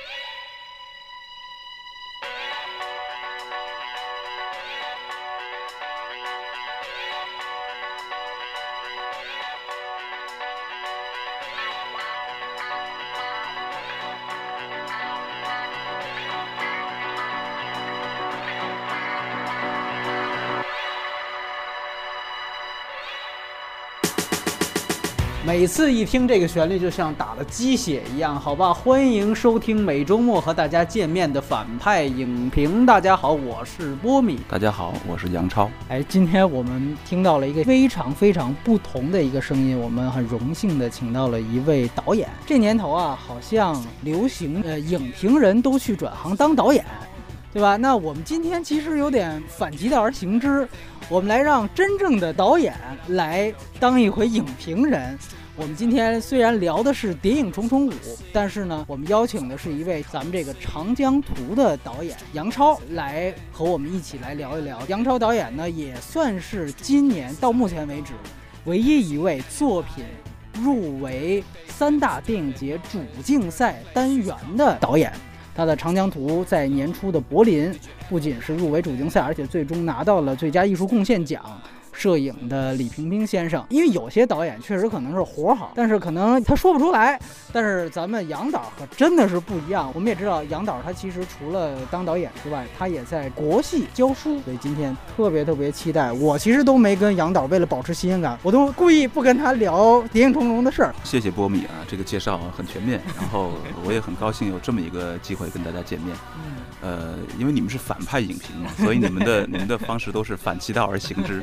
Yeah. 每次一听这个旋律，就像打了鸡血一样，好吧？欢迎收听每周末和大家见面的反派影评。大家好，我是波米。大家好，我是杨超。哎，今天我们听到了一个非常非常不同的一个声音，我们很荣幸的请到了一位导演。这年头啊，好像流行呃，影评人都去转行当导演，对吧？那我们今天其实有点反其道而行之，我们来让真正的导演来当一回影评人。我们今天虽然聊的是《谍影重重五》，但是呢，我们邀请的是一位咱们这个《长江图》的导演杨超来和我们一起来聊一聊。杨超导演呢，也算是今年到目前为止唯一一位作品入围三大电影节主竞赛单元的导演。他的《长江图》在年初的柏林不仅是入围主竞赛，而且最终拿到了最佳艺术贡献奖。摄影的李平平先生，因为有些导演确实可能是活好，但是可能他说不出来。但是咱们杨导可真的是不一样。我们也知道杨导他其实除了当导演之外，他也在国戏教书。所以今天特别特别期待。我其实都没跟杨导为了保持新鲜感，我都故意不跟他聊《谍影重重》的事儿。谢谢波米啊，这个介绍很全面。然后我也很高兴有这么一个机会跟大家见面。呃，因为你们是反派影评嘛，所以你们的 你们的方式都是反其道而行之。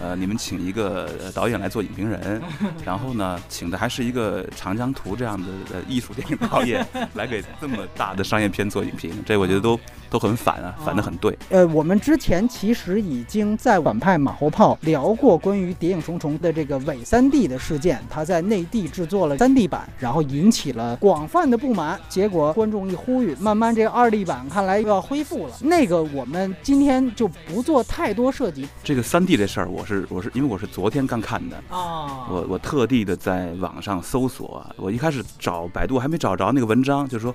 呃，你们请一个导演来做影评人，然后呢，请的还是一个《长江图》这样的呃艺术电影导演来给这么大的商业片做影评，这我觉得都都很反啊，反的很对。呃，我们之前其实已经在反派马后炮聊过关于《谍影重重》的这个伪三 D 的事件，他在内地制作了三 D 版，然后引起了广泛的不满。结果观众一呼吁，慢慢这个二 D 版看来又要恢复了。那个我们今天就不做太多涉及。这个三 D 这事儿，我是我是因为我是昨天刚看的哦，我我特地的在网上搜索，我一开始找百度还没找着那个文章，就是说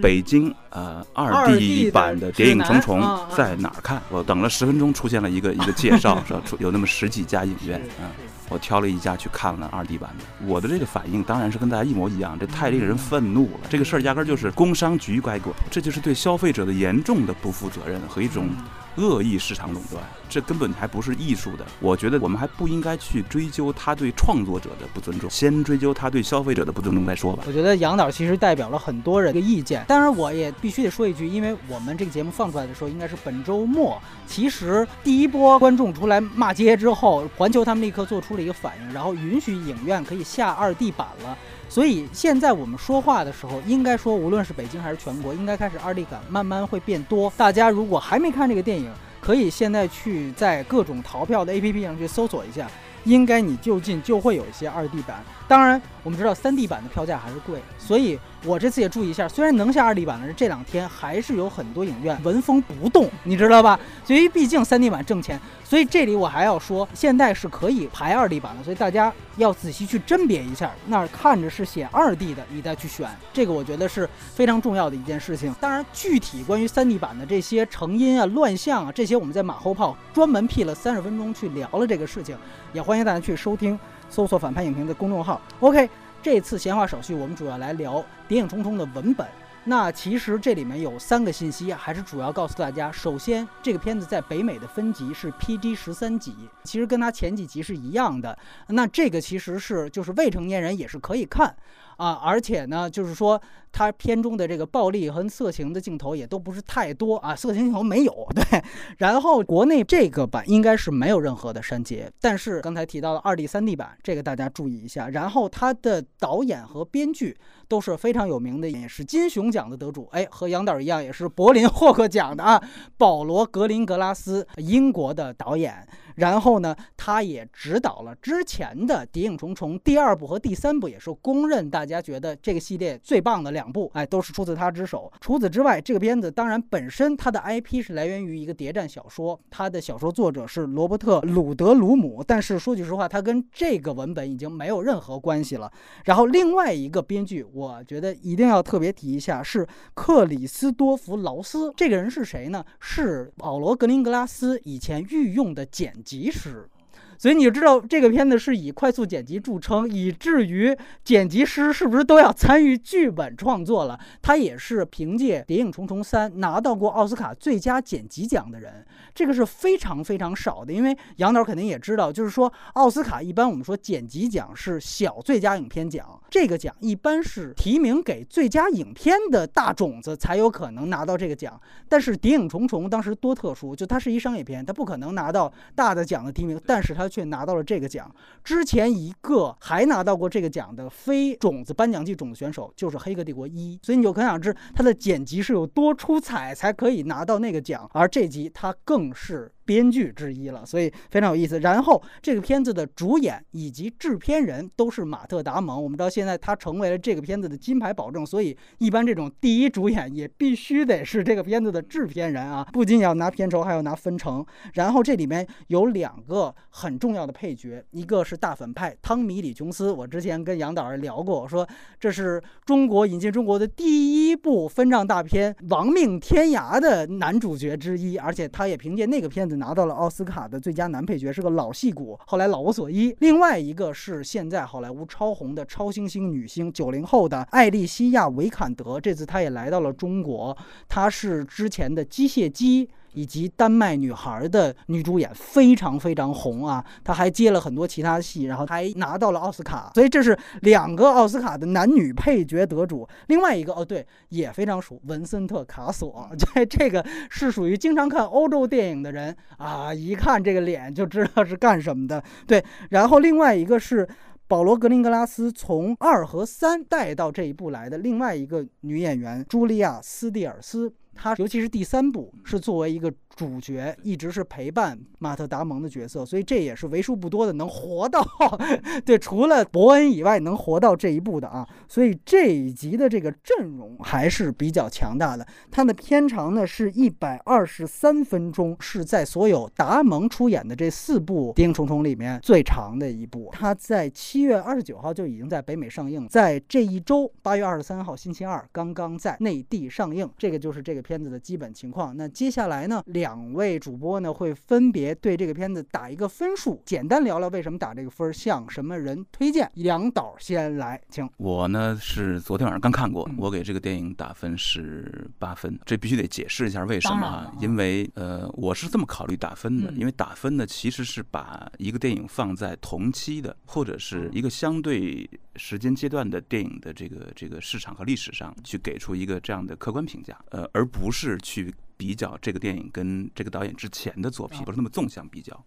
北京呃二 D 版的《谍影重重》在哪儿看？我等了十分钟，出现了一个一个介绍，说出有那么十几家影院，嗯，我挑了一家去看了二 D 版的。我的这个反应当然是跟大家一模一样，这太令人愤怒了。这个事儿压根儿就是工商局该管，这就是对消费者的严重的不负责任和一种。恶意市场垄断，这根本还不是艺术的。我觉得我们还不应该去追究他对创作者的不尊重，先追究他对消费者的不尊重再说吧。我觉得杨导其实代表了很多人的意见，当然我也必须得说一句，因为我们这个节目放出来的时候应该是本周末，其实第一波观众出来骂街之后，环球他们立刻做出了一个反应，然后允许影院可以下二 D 版了。所以现在我们说话的时候，应该说，无论是北京还是全国，应该开始二 D 感慢慢会变多。大家如果还没看这个电影，可以现在去在各种淘票的 APP 上去搜索一下，应该你就近就会有一些二 D 版。当然，我们知道三 D 版的票价还是贵，所以我这次也注意一下，虽然能下二 D 版的，这两天还是有很多影院纹风不动，你知道吧？因为毕竟三 D 版挣钱，所以这里我还要说，现在是可以排二 D 版的，所以大家要仔细去甄别一下，那儿看着是写二 D 的，你再去选，这个我觉得是非常重要的一件事情。当然，具体关于三 D 版的这些成因啊、乱象啊，这些我们在马后炮专门 P 了三十分钟去聊了这个事情，也欢迎大家去收听。搜索“反派影评”的公众号。OK，这次闲话少叙，我们主要来聊《谍影重重》的文本。那其实这里面有三个信息，还是主要告诉大家：首先，这个片子在北美的分级是 PG 十三级，其实跟它前几集是一样的。那这个其实是就是未成年人也是可以看啊，而且呢，就是说。它片中的这个暴力和色情的镜头也都不是太多啊，色情镜头没有。对，然后国内这个版应该是没有任何的删节，但是刚才提到了二 D、三 D 版，这个大家注意一下。然后它的导演和编剧都是非常有名的，也是金熊奖的得主，哎，和杨导一样，也是柏林霍克奖的啊，保罗·格林格拉斯，英国的导演。然后呢，他也指导了之前的《谍影重重》第二部和第三部，也是公认大家觉得这个系列最棒的两部，哎，都是出自他之手。除此之外，这个片子当然本身它的 IP 是来源于一个谍战小说，它的小说作者是罗伯特·鲁德鲁姆。但是说句实话，它跟这个文本已经没有任何关系了。然后另外一个编剧，我觉得一定要特别提一下，是克里斯多弗·劳斯。这个人是谁呢？是保罗·格林格拉斯以前御用的剪辑师。所以你就知道这个片子是以快速剪辑著称，以至于剪辑师是不是都要参与剧本创作了？他也是凭借《谍影重重三》拿到过奥斯卡最佳剪辑奖的人，这个是非常非常少的。因为杨导肯定也知道，就是说奥斯卡一般我们说剪辑奖是小最佳影片奖，这个奖一般是提名给最佳影片的大种子才有可能拿到这个奖。但是《谍影重重》当时多特殊，就它是一商业片，它不可能拿到大的奖的提名，但是它。却拿到了这个奖。之前一个还拿到过这个奖的非种子颁奖季种子选手就是《黑客帝国一》，所以你就可想而知他的剪辑是有多出彩，才可以拿到那个奖。而这集他更是。编剧之一了，所以非常有意思。然后这个片子的主演以及制片人都是马特·达蒙。我们知道现在他成为了这个片子的金牌保证，所以一般这种第一主演也必须得是这个片子的制片人啊，不仅要拿片酬，还要拿分成。然后这里面有两个很重要的配角，一个是大反派汤米·李·琼斯。我之前跟杨导聊过，我说这是中国引进中国的第一部分账大片《亡命天涯》的男主角之一，而且他也凭借那个片子。拿到了奥斯卡的最佳男配角，是个老戏骨，后来老无所依。另外一个是现在好莱坞超红的超新星女星，九零后的艾丽西亚·维坎德，这次她也来到了中国，她是之前的机械姬。以及丹麦女孩的女主演非常非常红啊，她还接了很多其他戏，然后还拿到了奥斯卡，所以这是两个奥斯卡的男女配角得主。另外一个哦，对，也非常熟，文森特·卡索，这 这个是属于经常看欧洲电影的人啊，一看这个脸就知道是干什么的。对，然后另外一个是保罗·格林格拉斯从二和三带到这一部来的另外一个女演员茱莉亚·斯蒂尔斯。它尤其是第三部是作为一个主角，一直是陪伴马特·达蒙的角色，所以这也是为数不多的能活到 对，除了伯恩以外能活到这一步的啊。所以这一集的这个阵容还是比较强大的。它的片长呢是一百二十三分钟，是在所有达蒙出演的这四部《谍影重重》里面最长的一部。它在七月二十九号就已经在北美上映，在这一周八月二十三号星期二刚刚在内地上映。这个就是这个。片子的基本情况。那接下来呢，两位主播呢会分别对这个片子打一个分数，简单聊聊为什么打这个分，向什么人推荐。杨导先来，请。我呢是昨天晚上刚看过，我给这个电影打分是八分。这必须得解释一下为什么啊？因为呃，我是这么考虑打分的，因为打分呢其实是把一个电影放在同期的或者是一个相对时间阶段的电影的这个这个市场和历史上去给出一个这样的客观评价，呃，而。不是去比较这个电影跟这个导演之前的作品，不是那么纵向比较。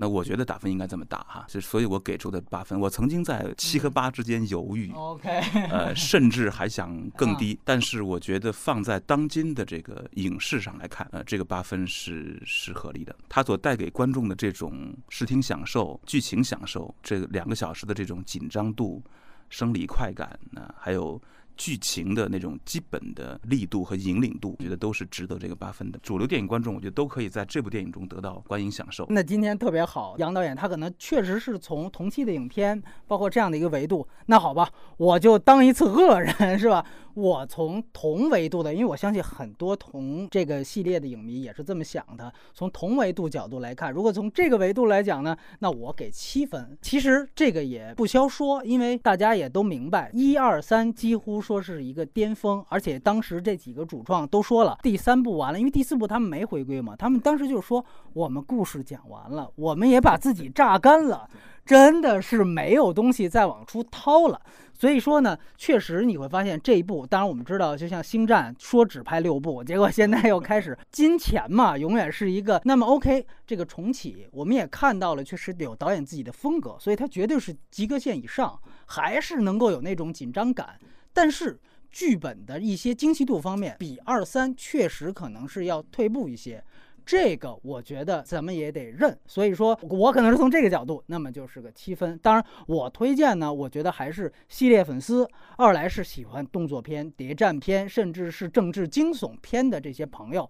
那我觉得打分应该这么打哈，就所以我给出的八分。我曾经在七和八之间犹豫，OK，呃，甚至还想更低。但是我觉得放在当今的这个影视上来看，呃，这个八分是是合理的。它所带给观众的这种视听享受、剧情享受，这两个小时的这种紧张度、生理快感，呢，还有。剧情的那种基本的力度和引领度，我觉得都是值得这个八分的。主流电影观众，我觉得都可以在这部电影中得到观影享受。那今天特别好，杨导演他可能确实是从同期的影片，包括这样的一个维度。那好吧，我就当一次恶人，是吧？我从同维度的，因为我相信很多同这个系列的影迷也是这么想的。从同维度角度来看，如果从这个维度来讲呢，那我给七分。其实这个也不消说，因为大家也都明白，一二三几乎说是一个巅峰，而且当时这几个主创都说了，第三部完了，因为第四部他们没回归嘛，他们当时就说我们故事讲完了，我们也把自己榨干了，真的是没有东西再往出掏了。所以说呢，确实你会发现这一部，当然我们知道，就像《星战》说只拍六部，结果现在又开始金钱嘛，永远是一个。那么 OK，这个重启，我们也看到了，确实有导演自己的风格，所以它绝对是及格线以上，还是能够有那种紧张感。但是剧本的一些精细度方面，比二三确实可能是要退步一些。这个我觉得咱们也得认。所以说我可能是从这个角度，那么就是个七分。当然，我推荐呢，我觉得还是系列粉丝，二来是喜欢动作片、谍战片，甚至是政治惊悚片的这些朋友。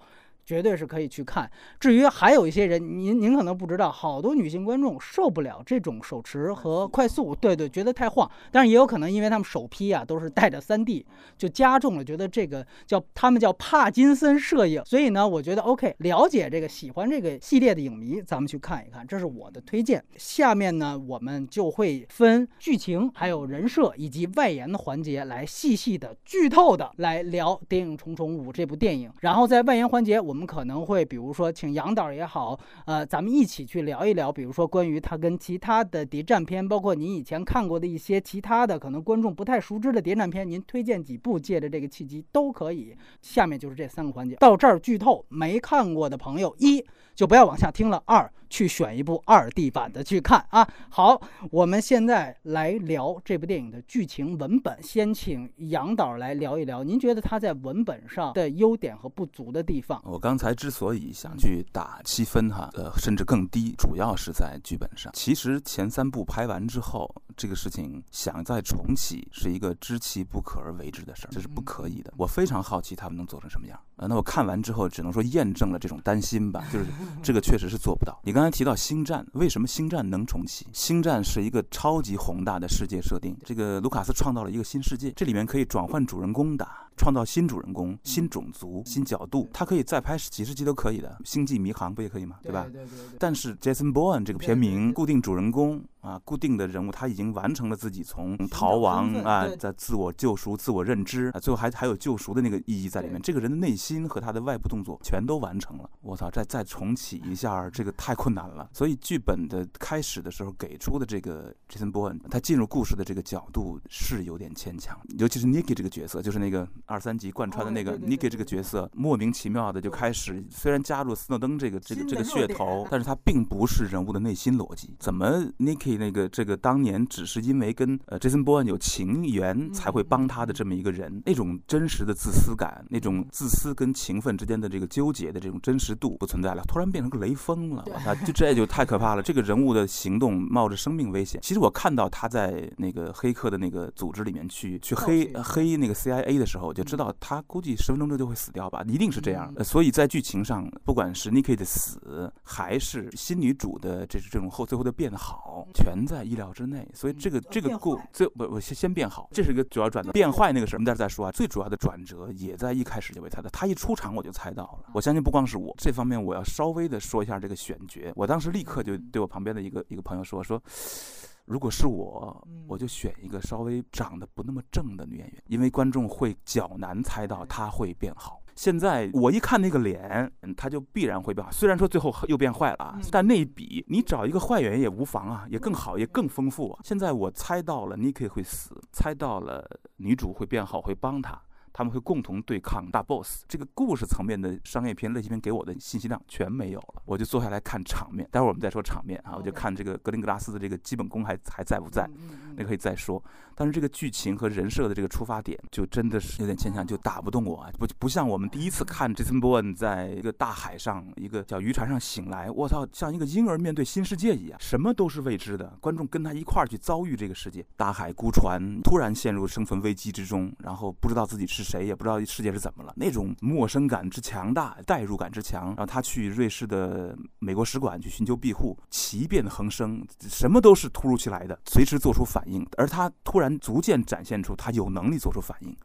绝对是可以去看。至于还有一些人，您您可能不知道，好多女性观众受不了这种手持和快速，对对，觉得太晃。但是也有可能因为他们首批啊都是带着三 D，就加重了觉得这个叫他们叫帕金森摄影。所以呢，我觉得 OK，了解这个喜欢这个系列的影迷，咱们去看一看，这是我的推荐。下面呢，我们就会分剧情、还有人设以及外延的环节来细细的剧透的来聊《谍影重重五》这部电影。然后在外延环节，我们。我们可能会，比如说，请杨导也好，呃，咱们一起去聊一聊，比如说关于他跟其他的谍战片，包括您以前看过的一些其他的可能观众不太熟知的谍战片，您推荐几部，借着这个契机都可以。下面就是这三个环节，到这儿剧透，没看过的朋友一就不要往下听了，二。去选一部二 D 版的去看啊！好，我们现在来聊这部电影的剧情文本。先请杨导来聊一聊，您觉得他在文本上的优点和不足的地方？我刚才之所以想去打七分哈，呃，甚至更低，主要是在剧本上。其实前三部拍完之后，这个事情想再重启是一个知其不可而为之的事儿，这是不可以的。我非常好奇他们能做成什么样啊！那我看完之后，只能说验证了这种担心吧，就是这个确实是做不到。你刚才提到《星战》，为什么《星战》能重启？《星战》是一个超级宏大的世界设定，这个卢卡斯创造了一个新世界，这里面可以转换主人公的，创造新主人公、新种族、新角度，他可以再拍几十集都可以的，《星际迷航》不也可以吗？对吧？对对对。但是 Jason Bourne 这个片名，固定主人公。啊，固定的人物他已经完成了自己从逃亡啊，在自我救赎、自我认知啊，最后还还有救赎的那个意义在里面。这个人的内心和他的外部动作全都完成了。我操，再再重启一下，这个太困难了。所以剧本的开始的时候给出的这个 Jason Bourne，他进入故事的这个角度是有点牵强，尤其是 Nicky 这个角色，就是那个二三集贯穿的那个 Nicky 这个角色，莫名其妙的就开始，虽然加入斯诺登这个这个这个噱头，但是他并不是人物的内心逻辑。怎么 Nicky？那个这个当年只是因为跟呃 Jason Bourne 有情缘才会帮他的这么一个人，那种真实的自私感，那种自私跟情分之间的这个纠结的这种真实度不存在了，突然变成个雷锋了，啊，就这就太可怕了。这个人物的行动冒着生命危险。其实我看到他在那个黑客的那个组织里面去去黑黑那个 CIA 的时候，我就知道他估计十分钟之后就会死掉吧，一定是这样。所以在剧情上，不管是 Nikki 的死，还是新女主的这是这种后最后的变好。全在意料之内，所以这个这个故最不我先先变好，这是一个主要转折。变坏那个事儿，我们待会儿再说啊。最主要的转折也在一开始就被猜到，他一出场我就猜到了。我相信不光是我，这方面我要稍微的说一下这个选角。我当时立刻就对我旁边的一个一个朋友说说，如果是我，我就选一个稍微长得不那么正的女演员，因为观众会较难猜到她会变好。现在我一看那个脸，她就必然会变好。虽然说最后又变坏了，但那一笔你找一个坏演员也无妨啊，也更好，也更丰富。现在我猜到了 Nikki 会死，猜到了女主会变好，会帮他。他们会共同对抗大 boss。这个故事层面的商业片、类型片给我的信息量全没有了，我就坐下来看场面。待会儿我们再说场面啊，我就看这个格林格拉斯的这个基本功还还在不在，那可以再说。但是这个剧情和人设的这个出发点就真的是有点牵强，就打不动我。不不像我们第一次看 Jason Bourne 在一个大海上一个叫渔船上醒来，我操，像一个婴儿面对新世界一样，什么都是未知的。观众跟他一块儿去遭遇这个世界，大海孤船，突然陷入生存危机之中，然后不知道自己是。谁也不知道世界是怎么了，那种陌生感之强大，代入感之强。然后他去瑞士的美国使馆去寻求庇护，奇变横生，什么都是突如其来的，随时做出反应。而他突然逐渐展现出他有能力做出反应，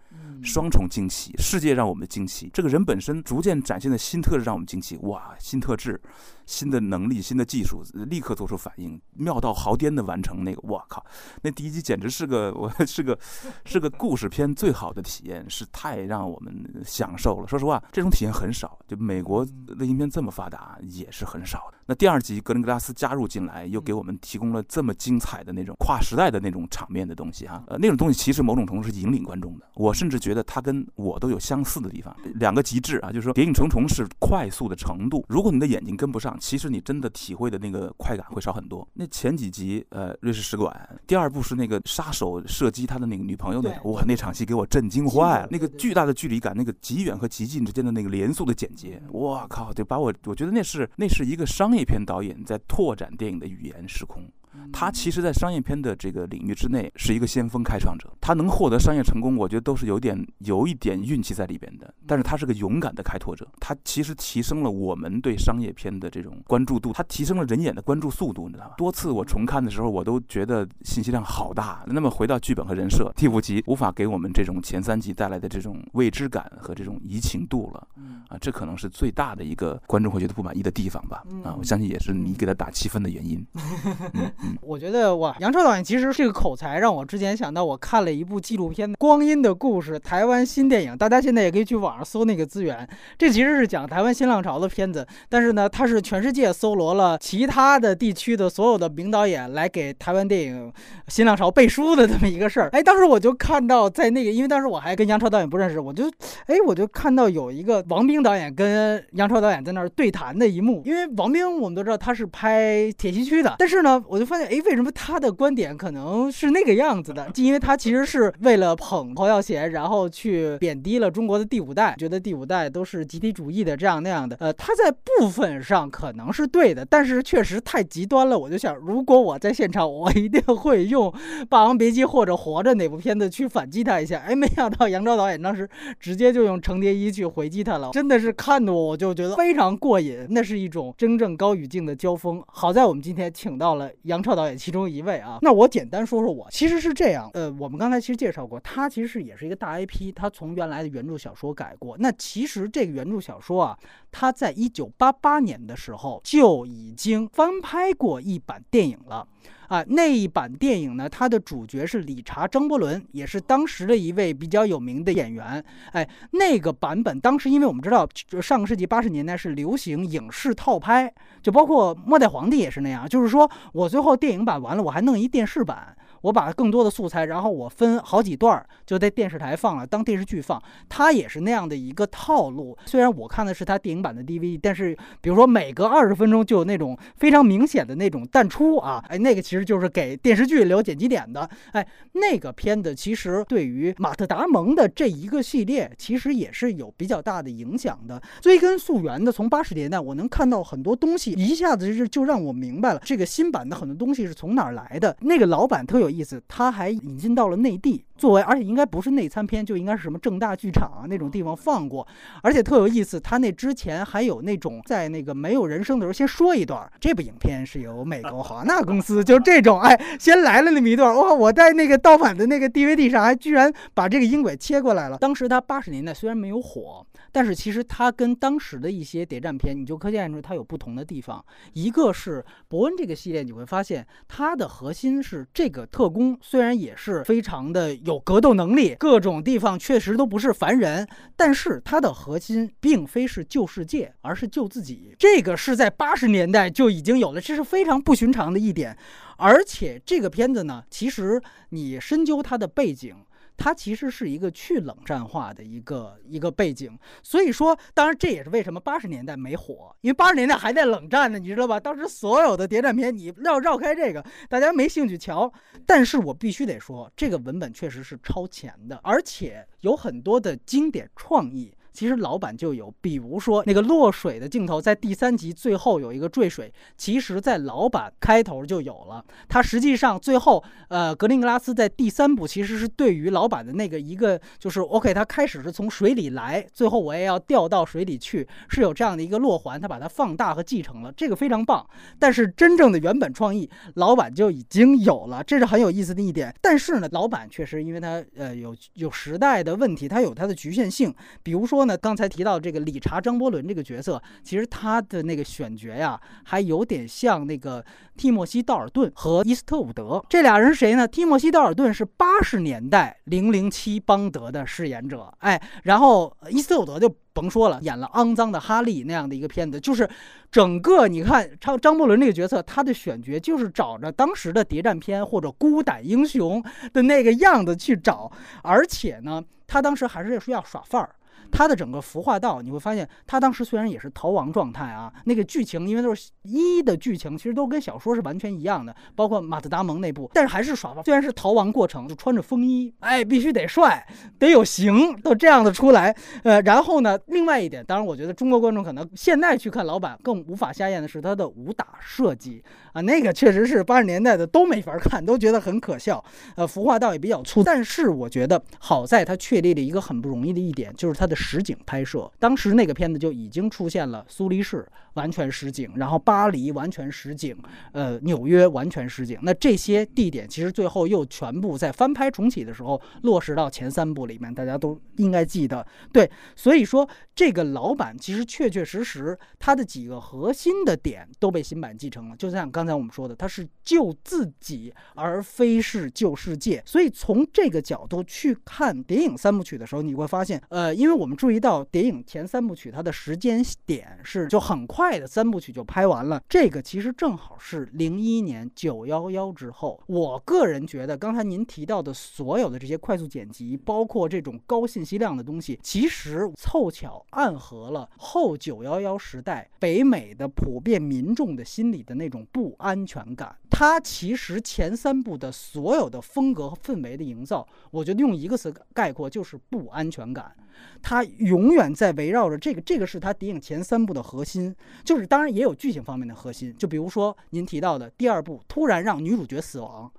双重惊喜，世界让我们惊奇。这个人本身逐渐展现的新特质让我们惊奇，哇，新特质。新的能力、新的技术，立刻做出反应，妙到毫巅的完成那个。我靠，那第一集简直是个，我 是个，是个故事片最好的体验，是太让我们享受了。说实话，这种体验很少，就美国类型片这么发达也是很少的。那第二集格林格拉斯加入进来，又给我们提供了这么精彩的那种跨时代的那种场面的东西哈，呃，那种东西其实某种程度是引领观众的。我甚至觉得他跟我都有相似的地方，两个极致啊，就是说《谍影重重》是快速的程度，如果你的眼睛跟不上，其实你真的体会的那个快感会少很多。那前几集，呃，瑞士使馆，第二部是那个杀手射击他的那个女朋友的，哇，那场戏给我震惊坏了，那个巨大的距离感，那个极远和极近之间的那个连速的剪接，我靠，就把我，我觉得那是那是一个商业片导演在拓展电影的语言时空。他其实，在商业片的这个领域之内，是一个先锋开创者。他能获得商业成功，我觉得都是有点有一点运气在里边的。但是他是个勇敢的开拓者，他其实提升了我们对商业片的这种关注度，他提升了人眼的关注速度，你知道吗？多次我重看的时候，我都觉得信息量好大。那么回到剧本和人设，第五集无法给我们这种前三集带来的这种未知感和这种移情度了。啊，这可能是最大的一个观众会觉得不满意的地方吧。啊，我相信也是你给他打七分的原因。我觉得哇，杨超导演其实这个口才让我之前想到，我看了一部纪录片《光阴的故事》，台湾新电影，大家现在也可以去网上搜那个资源。这其实是讲台湾新浪潮的片子，但是呢，它是全世界搜罗了其他的地区的所有的名导演来给台湾电影新浪潮背书的这么一个事儿。哎，当时我就看到在那个，因为当时我还跟杨超导演不认识，我就哎，我就看到有一个王兵导演跟杨超导演在那儿对谈的一幕。因为王兵我们都知道他是拍铁西区的，但是呢，我就发现。哎，为什么他的观点可能是那个样子的？就因为他其实是为了捧侯耀贤，然后去贬低了中国的第五代，觉得第五代都是集体主义的这样那样的。呃，他在部分上可能是对的，但是确实太极端了。我就想，如果我在现场，我一定会用《霸王别姬》或者《活着》哪部片子去反击他一下。哎，没想到杨超导演当时直接就用《程蝶衣》去回击他了，真的是看的我我就觉得非常过瘾。那是一种真正高语境的交锋。好在我们今天请到了杨超。导演其中一位啊，那我简单说说我，其实是这样，呃，我们刚才其实介绍过，他其实是也是一个大 IP，他从原来的原著小说改过。那其实这个原著小说啊，他在一九八八年的时候就已经翻拍过一版电影了。啊，那一版电影呢，它的主角是理查·张伯伦，也是当时的一位比较有名的演员。哎，那个版本当时，因为我们知道上个世纪八十年代是流行影视套拍，就包括《末代皇帝》也是那样，就是说我最后电影版完了，我还弄一电视版。我把更多的素材，然后我分好几段儿就在电视台放了，当电视剧放。它也是那样的一个套路。虽然我看的是它电影版的 DVD，但是比如说每隔二十分钟就有那种非常明显的那种淡出啊，哎，那个其实就是给电视剧留剪辑点的。哎，那个片子其实对于马特·达蒙的这一个系列，其实也是有比较大的影响的。追根溯源的，从八十年代我能看到很多东西，一下子就就让我明白了这个新版的很多东西是从哪儿来的。那个老版特有。意思，他还引进到了内地，作为而且应该不是内参片，就应该是什么正大剧场啊那种地方放过，而且特有意思。他那之前还有那种在那个没有人声的时候先说一段，这部影片是由美国华纳公司，就这种哎，先来了那么一段，哇！我在那个盗版的那个 DVD 上还居然把这个音轨切过来了。当时他八十年代虽然没有火。但是其实它跟当时的一些谍战片，你就可见出它有不同的地方。一个是伯恩这个系列，你会发现它的核心是这个特工，虽然也是非常的有格斗能力，各种地方确实都不是凡人，但是它的核心并非是救世界，而是救自己。这个是在八十年代就已经有了，这是非常不寻常的一点。而且这个片子呢，其实你深究它的背景。它其实是一个去冷战化的一个一个背景，所以说，当然这也是为什么八十年代没火，因为八十年代还在冷战呢，你知道吧？当时所有的谍战片，你要绕开这个，大家没兴趣瞧。但是我必须得说，这个文本确实是超前的，而且有很多的经典创意。其实老版就有，比如说那个落水的镜头，在第三集最后有一个坠水，其实在老版开头就有了。它实际上最后，呃，格林格拉斯在第三部其实是对于老版的那个一个，就是 OK，他开始是从水里来，最后我也要掉到水里去，是有这样的一个落环，他把它放大和继承了，这个非常棒。但是真正的原本创意，老版就已经有了，这是很有意思的一点。但是呢，老版确实因为它呃有有时代的问题，它有它的局限性，比如说。那，刚才提到这个理查·张伯伦这个角色，其实他的那个选角呀，还有点像那个蒂莫西·道尔顿和伊斯特伍德这俩人是谁呢？蒂莫西·道尔顿是八十年代《零零七》邦德的饰演者，哎，然后伊斯特伍德就。甭说了，演了肮脏的哈利那样的一个片子，就是整个你看张张伯伦这个角色，他的选角就是找着当时的谍战片或者孤胆英雄的那个样子去找，而且呢，他当时还是说要耍范儿。他的整个服化道，你会发现，他当时虽然也是逃亡状态啊，那个剧情因为都是一的剧情，其实都跟小说是完全一样的，包括马特达蒙那部，但是还是耍虽然是逃亡过程，就穿着风衣，哎，必须得帅，得有型，都这样的出来。呃，然后呢，另外一点，当然我觉得中国观众可能现在去看老版更无法下咽的是他的武打设计啊，那个确实是八十年代的都没法看，都觉得很可笑。呃，服化道也比较粗，但是我觉得好在它确立了一个很不容易的一点，就是它的。实景拍摄，当时那个片子就已经出现了苏黎世完全实景，然后巴黎完全实景，呃，纽约完全实景。那这些地点其实最后又全部在翻拍重启的时候落实到前三部里面，大家都应该记得。对，所以说这个老版其实确确实实它的几个核心的点都被新版继承了。就像刚刚才我们说的，它是救自己而非是救世界。所以从这个角度去看谍影三部曲的时候，你会发现，呃，因为我们。注意到谍影前三部曲，它的时间点是就很快的，三部曲就拍完了。这个其实正好是零一年九幺幺之后。我个人觉得，刚才您提到的所有的这些快速剪辑，包括这种高信息量的东西，其实凑巧暗合了后九幺幺时代北美的普遍民众的心理的那种不安全感。它其实前三部的所有的风格和氛围的营造，我觉得用一个词概括就是不安全感。它永远在围绕着这个，这个是它谍影前三部的核心，就是当然也有剧情方面的核心，就比如说您提到的第二部突然让女主角死亡，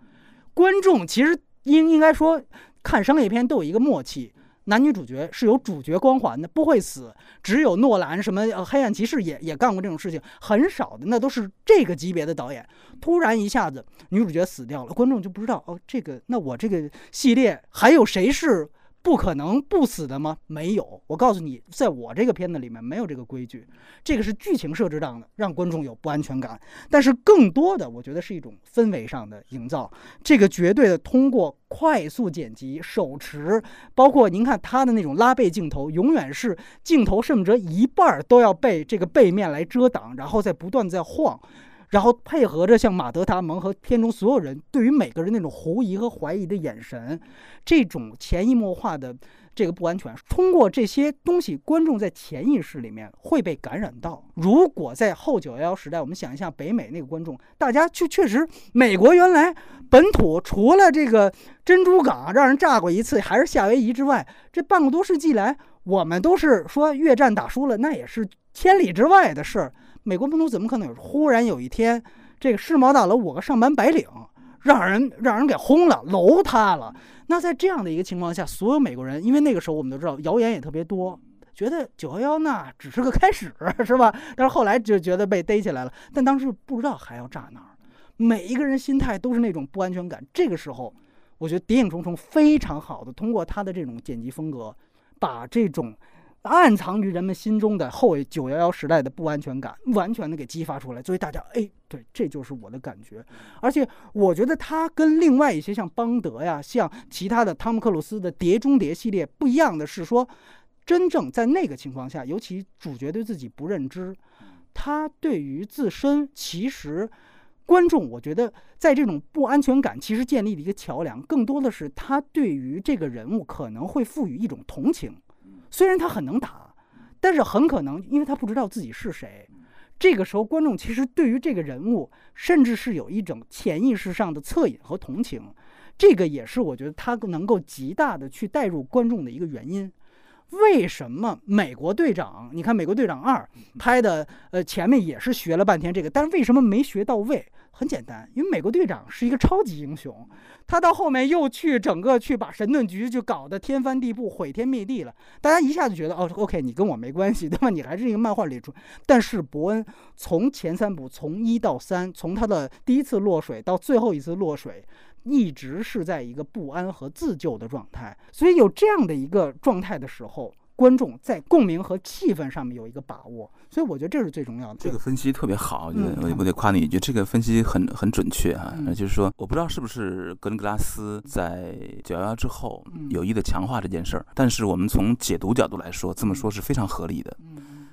观众其实应应该说看商业片都有一个默契，男女主角是有主角光环的，不会死，只有诺兰什么呃黑暗骑士也也干过这种事情，很少的那都是这个级别的导演，突然一下子女主角死掉了，观众就不知道哦这个那我这个系列还有谁是？不可能不死的吗？没有，我告诉你，在我这个片子里面没有这个规矩，这个是剧情设置上的，让观众有不安全感。但是更多的，我觉得是一种氛围上的营造。这个绝对的通过快速剪辑、手持，包括您看他的那种拉背镜头，永远是镜头甚至一半都要被这个背面来遮挡，然后再不断在晃。然后配合着像马德达蒙和片中所有人对于每个人那种狐疑和怀疑的眼神，这种潜移默化的这个不安全，通过这些东西，观众在潜意识里面会被感染到。如果在后九幺幺时代，我们想一下北美那个观众，大家就确实，美国原来本土除了这个珍珠港让人炸过一次，还是夏威夷之外，这半个多世纪来，我们都是说越战打输了，那也是千里之外的事儿。美国本土怎么可能有？忽然有一天，这个世贸大楼五个上班白领，让人让人给轰了，楼塌了。那在这样的一个情况下，所有美国人，因为那个时候我们都知道谣言也特别多，觉得九幺幺那只是个开始，是吧？但是后来就觉得被逮起来了，但当时不知道还要炸哪儿。每一个人心态都是那种不安全感。这个时候，我觉得《谍影重重》非常好的通过他的这种剪辑风格，把这种。暗藏于人们心中的后九幺幺时代的不安全感，完全的给激发出来。所以大家，哎，对，这就是我的感觉。而且我觉得他跟另外一些像邦德呀，像其他的汤姆克鲁斯的《碟中谍》系列不一样的是，说真正在那个情况下，尤其主角对自己不认知，他对于自身其实观众，我觉得在这种不安全感其实建立的一个桥梁，更多的是他对于这个人物可能会赋予一种同情。虽然他很能打，但是很可能因为他不知道自己是谁，这个时候观众其实对于这个人物甚至是有一种潜意识上的恻隐和同情，这个也是我觉得他能够极大的去带入观众的一个原因。为什么美国队长？你看美国队长二拍的，呃，前面也是学了半天这个，但是为什么没学到位？很简单，因为美国队长是一个超级英雄，他到后面又去整个去把神盾局就搞得天翻地覆、毁天灭地了。大家一下就觉得哦，OK，你跟我没关系，对吧？你还是一个漫画里出。但是伯恩从前三部，从一到三，从他的第一次落水到最后一次落水，一直是在一个不安和自救的状态。所以有这样的一个状态的时候。观众在共鸣和气氛上面有一个把握，所以我觉得这是最重要的。这个分析特别好，我觉得我我得夸你一句，这个分析很很准确啊。就是说，我不知道是不是格林格拉斯在九幺幺之后有意的强化这件事儿，但是我们从解读角度来说，这么说是非常合理的。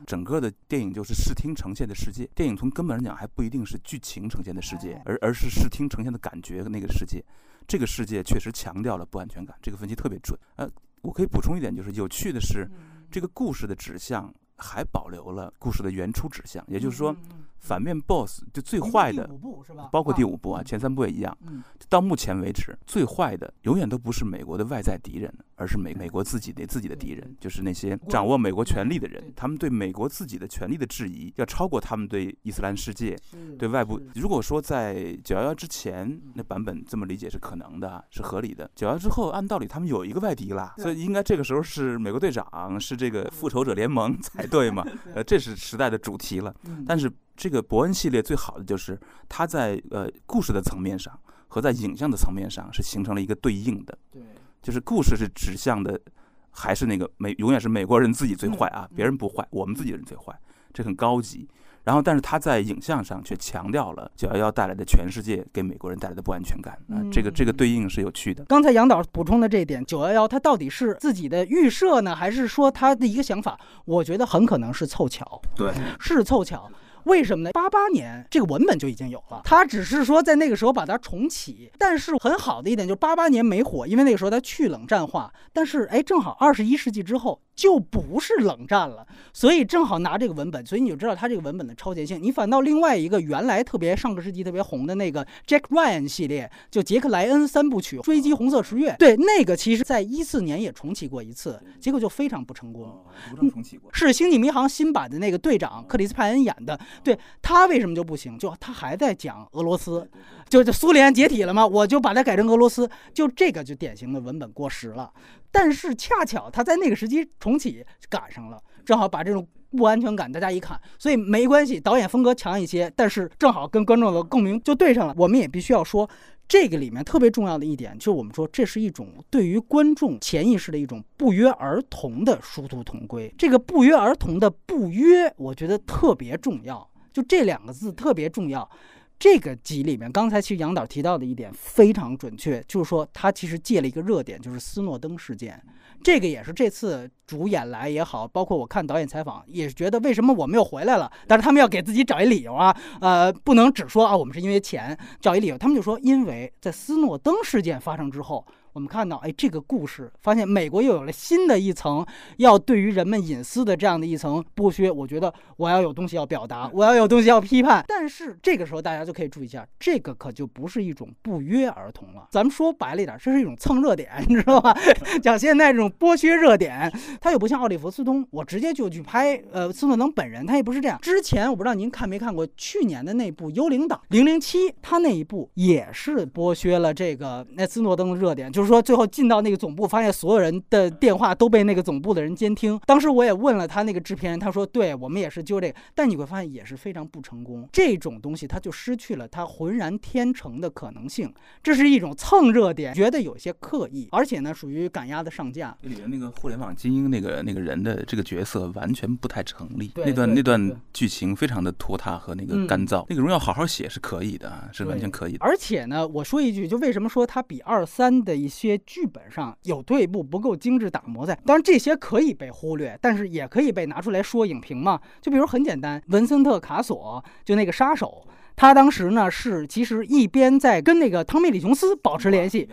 整个的电影就是视听呈现的世界，电影从根本上讲还不一定是剧情呈现的世界，而而是视听呈现的感觉那个世界。这个世界确实强调了不安全感，这个分析特别准。呃，我可以补充一点，就是有趣的是，这个故事的指向还保留了故事的原初指向，也就是说。反面 BOSS 就最坏的，包括第五部啊，前三部也一样。到目前为止，最坏的永远都不是美国的外在敌人，而是美美国自己的自己的敌人，就是那些掌握美国权力的人。他们对美国自己的权力的质疑，要超过他们对伊斯兰世界、对外部。如果说在九幺幺之前那版本这么理解是可能的，是合理的。九幺之后，按道理他们有一个外敌啦，所以应该这个时候是美国队长，是这个复仇者联盟才对嘛？呃，这是时代的主题了。但是。这个伯恩系列最好的就是它在呃故事的层面上和在影像的层面上是形成了一个对应的，对，就是故事是指向的还是那个美永远是美国人自己最坏啊，别人不坏，我们自己人最坏，这很高级。然后但是他在影像上却强调了九幺幺带来的全世界给美国人带来的不安全感啊，这个这个对应是有趣的。刚才杨导补充的这一点，九幺幺它到底是自己的预设呢，还是说他的一个想法？我觉得很可能是凑巧，对，是凑巧。为什么呢？八八年这个文本就已经有了，他只是说在那个时候把它重启。但是很好的一点就是八八年没火，因为那个时候它去冷战化。但是哎，正好二十一世纪之后。就不是冷战了，所以正好拿这个文本，所以你就知道它这个文本的超前性。你反倒另外一个原来特别上个世纪特别红的那个 Jack Ryan 系列，就杰克莱恩三部曲《追击红色十月》，对那个其实在一四年也重启过一次，结果就非常不成功。重启过，是《星际迷航》新版的那个队长克里斯派恩演的，对他为什么就不行？就他还在讲俄罗斯，就就苏联解体了吗？我就把它改成俄罗斯，就这个就典型的文本过时了。但是恰巧他在那个时期重启赶上了，正好把这种不安全感大家一看，所以没关系，导演风格强一些，但是正好跟观众的共鸣就对上了。我们也必须要说，这个里面特别重要的一点，就是我们说这是一种对于观众潜意识的一种不约而同的殊途同归。这个不约而同的不约，我觉得特别重要，就这两个字特别重要。这个集里面，刚才其实杨导提到的一点非常准确，就是说他其实借了一个热点，就是斯诺登事件。这个也是这次主演来也好，包括我看导演采访，也是觉得为什么我们又回来了？但是他们要给自己找一理由啊，呃，不能只说啊我们是因为钱，找一理由。他们就说，因为在斯诺登事件发生之后。我们看到，哎，这个故事发现美国又有了新的一层要对于人们隐私的这样的一层剥削。我觉得我要有东西要表达，我要有东西要批判。但是这个时候大家就可以注意一下，这个可就不是一种不约而同了。咱们说白了一点，这是一种蹭热点，你知道吧？讲现在这种剥削热点，他又不像奥利弗斯通，我直接就去拍呃斯诺登本人，他也不是这样。之前我不知道您看没看过去年的那部《幽灵党零零七》，他那一部也是剥削了这个那斯诺登的热点，就。就是说，最后进到那个总部，发现所有人的电话都被那个总部的人监听。当时我也问了他那个制片人，他说：“对我们也是揪这个。”但你会发现也是非常不成功。这种东西它就失去了它浑然天成的可能性。这是一种蹭热点，觉得有些刻意，而且呢，属于赶鸭子上架。里面那个互联网精英那个那个人的这个角色完全不太成立。那段那段剧情非常的拖沓和那个干燥。那个荣耀好好写是可以的，是完全可以的。而且呢，我说一句，就为什么说它比二三的一些剧本上有退步，不够精致打磨在。当然这些可以被忽略，但是也可以被拿出来说影评嘛。就比如很简单，文森特·卡索就那个杀手，他当时呢是其实一边在跟那个汤米·李琼斯保持联系。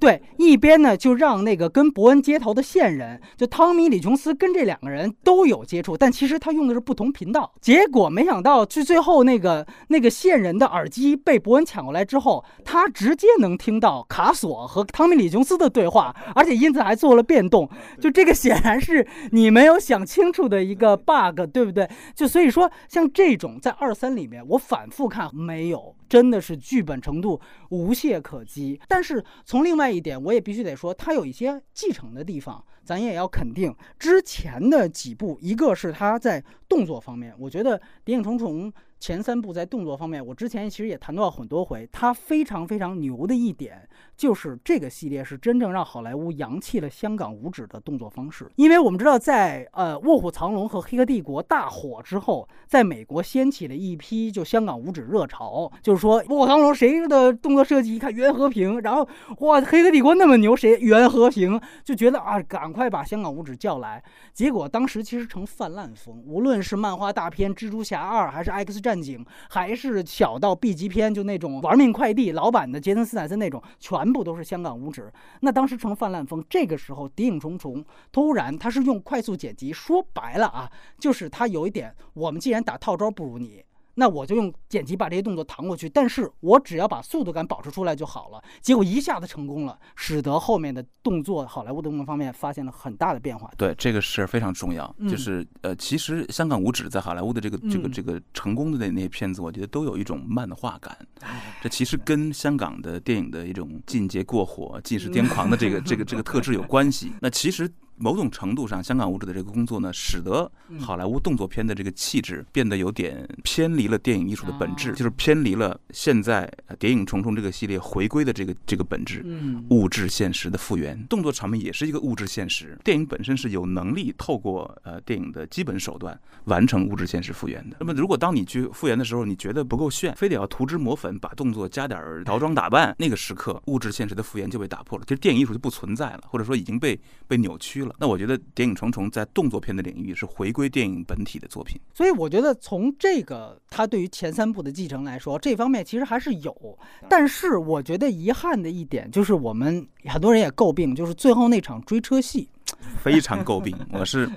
对，一边呢就让那个跟伯恩接头的线人，就汤米·李琼斯跟这两个人都有接触，但其实他用的是不同频道。结果没想到，就最后那个那个线人的耳机被伯恩抢过来之后，他直接能听到卡索和汤米·李琼斯的对话，而且因此还做了变动。就这个显然是你没有想清楚的一个 bug，对不对？就所以说，像这种在二三里面，我反复看没有。真的是剧本程度无懈可击，但是从另外一点，我也必须得说，它有一些继承的地方。咱也要肯定之前的几部，一个是他在动作方面，我觉得《谍影重重》。前三部在动作方面，我之前其实也谈到很多回，他非常非常牛的一点就是这个系列是真正让好莱坞扬弃了香港五指的动作方式。因为我们知道，在呃《卧虎藏龙》和《黑客帝国》大火之后，在美国掀起了一批就香港五指热潮，就是说《卧虎藏龙》谁的动作设计一看袁和平，然后哇《黑客帝国》那么牛，谁袁和平就觉得啊赶快把香港五指叫来，结果当时其实成泛滥风，无论是漫画大片《蜘蛛侠二》还是《X 战》。警还是小到 B 级片，就那种玩命快递老板的杰森斯坦森那种，全部都是香港五指。那当时成泛滥风。这个时候，谍影重重突然他是用快速剪辑，说白了啊，就是他有一点，我们既然打套招不如你。那我就用剪辑把这些动作弹过去，但是我只要把速度感保持出来就好了。结果一下子成功了，使得后面的动作好莱坞动作方面发现了很大的变化。对，这个是非常重要。就是呃，其实香港五指在好莱坞的这个这个这个成功的那那些片子，我觉得都有一种漫画感。这其实跟香港的电影的一种进阶过火、尽是癫狂的这个 这个这个特质有关系。那其实。某种程度上，香港五指的这个工作呢，使得好莱坞动作片的这个气质变得有点偏离了电影艺术的本质，就是偏离了现在《谍影重重》这个系列回归的这个这个本质，物质现实的复原。动作场面也是一个物质现实，电影本身是有能力透过呃电影的基本手段完成物质现实复原的。那么，如果当你去复原的时候，你觉得不够炫，非得要涂脂抹粉，把动作加点儿乔装打扮，那个时刻物质现实的复原就被打破了，其实电影艺术就不存在了，或者说已经被被扭曲了。那我觉得《谍影重重》在动作片的领域是回归电影本体的作品，所以我觉得从这个它对于前三部的继承来说，这方面其实还是有。但是我觉得遗憾的一点就是，我们很多人也诟病，就是最后那场追车戏。非常诟病，我是，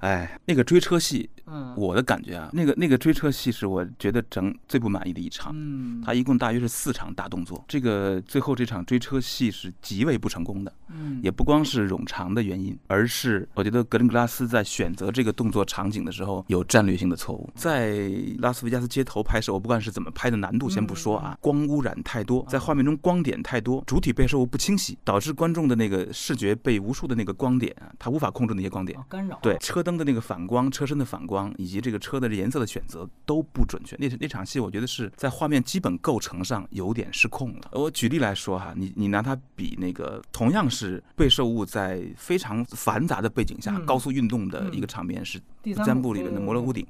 哎，那个追车戏，我的感觉啊，那个那个追车戏是我觉得整最不满意的一场。嗯，它一共大约是四场大动作，这个最后这场追车戏是极为不成功的。嗯，也不光是冗长的原因，而是我觉得格林格拉斯在选择这个动作场景的时候有战略性的错误。在拉斯维加斯街头拍摄，我不管是怎么拍的难度先不说啊，光污染太多，在画面中光点太多，主体被摄物不清晰，导致观众的那个视觉被无数的那个光点。它无法控制那些光点，干扰。对车灯的那个反光、车身的反光，以及这个车的颜色的选择都不准确。那那场戏，我觉得是在画面基本构成上有点失控了。我举例来说哈，你你拿它比那个同样是被摄物在非常繁杂的背景下高速运动的一个场面是第三部里面的摩洛屋顶，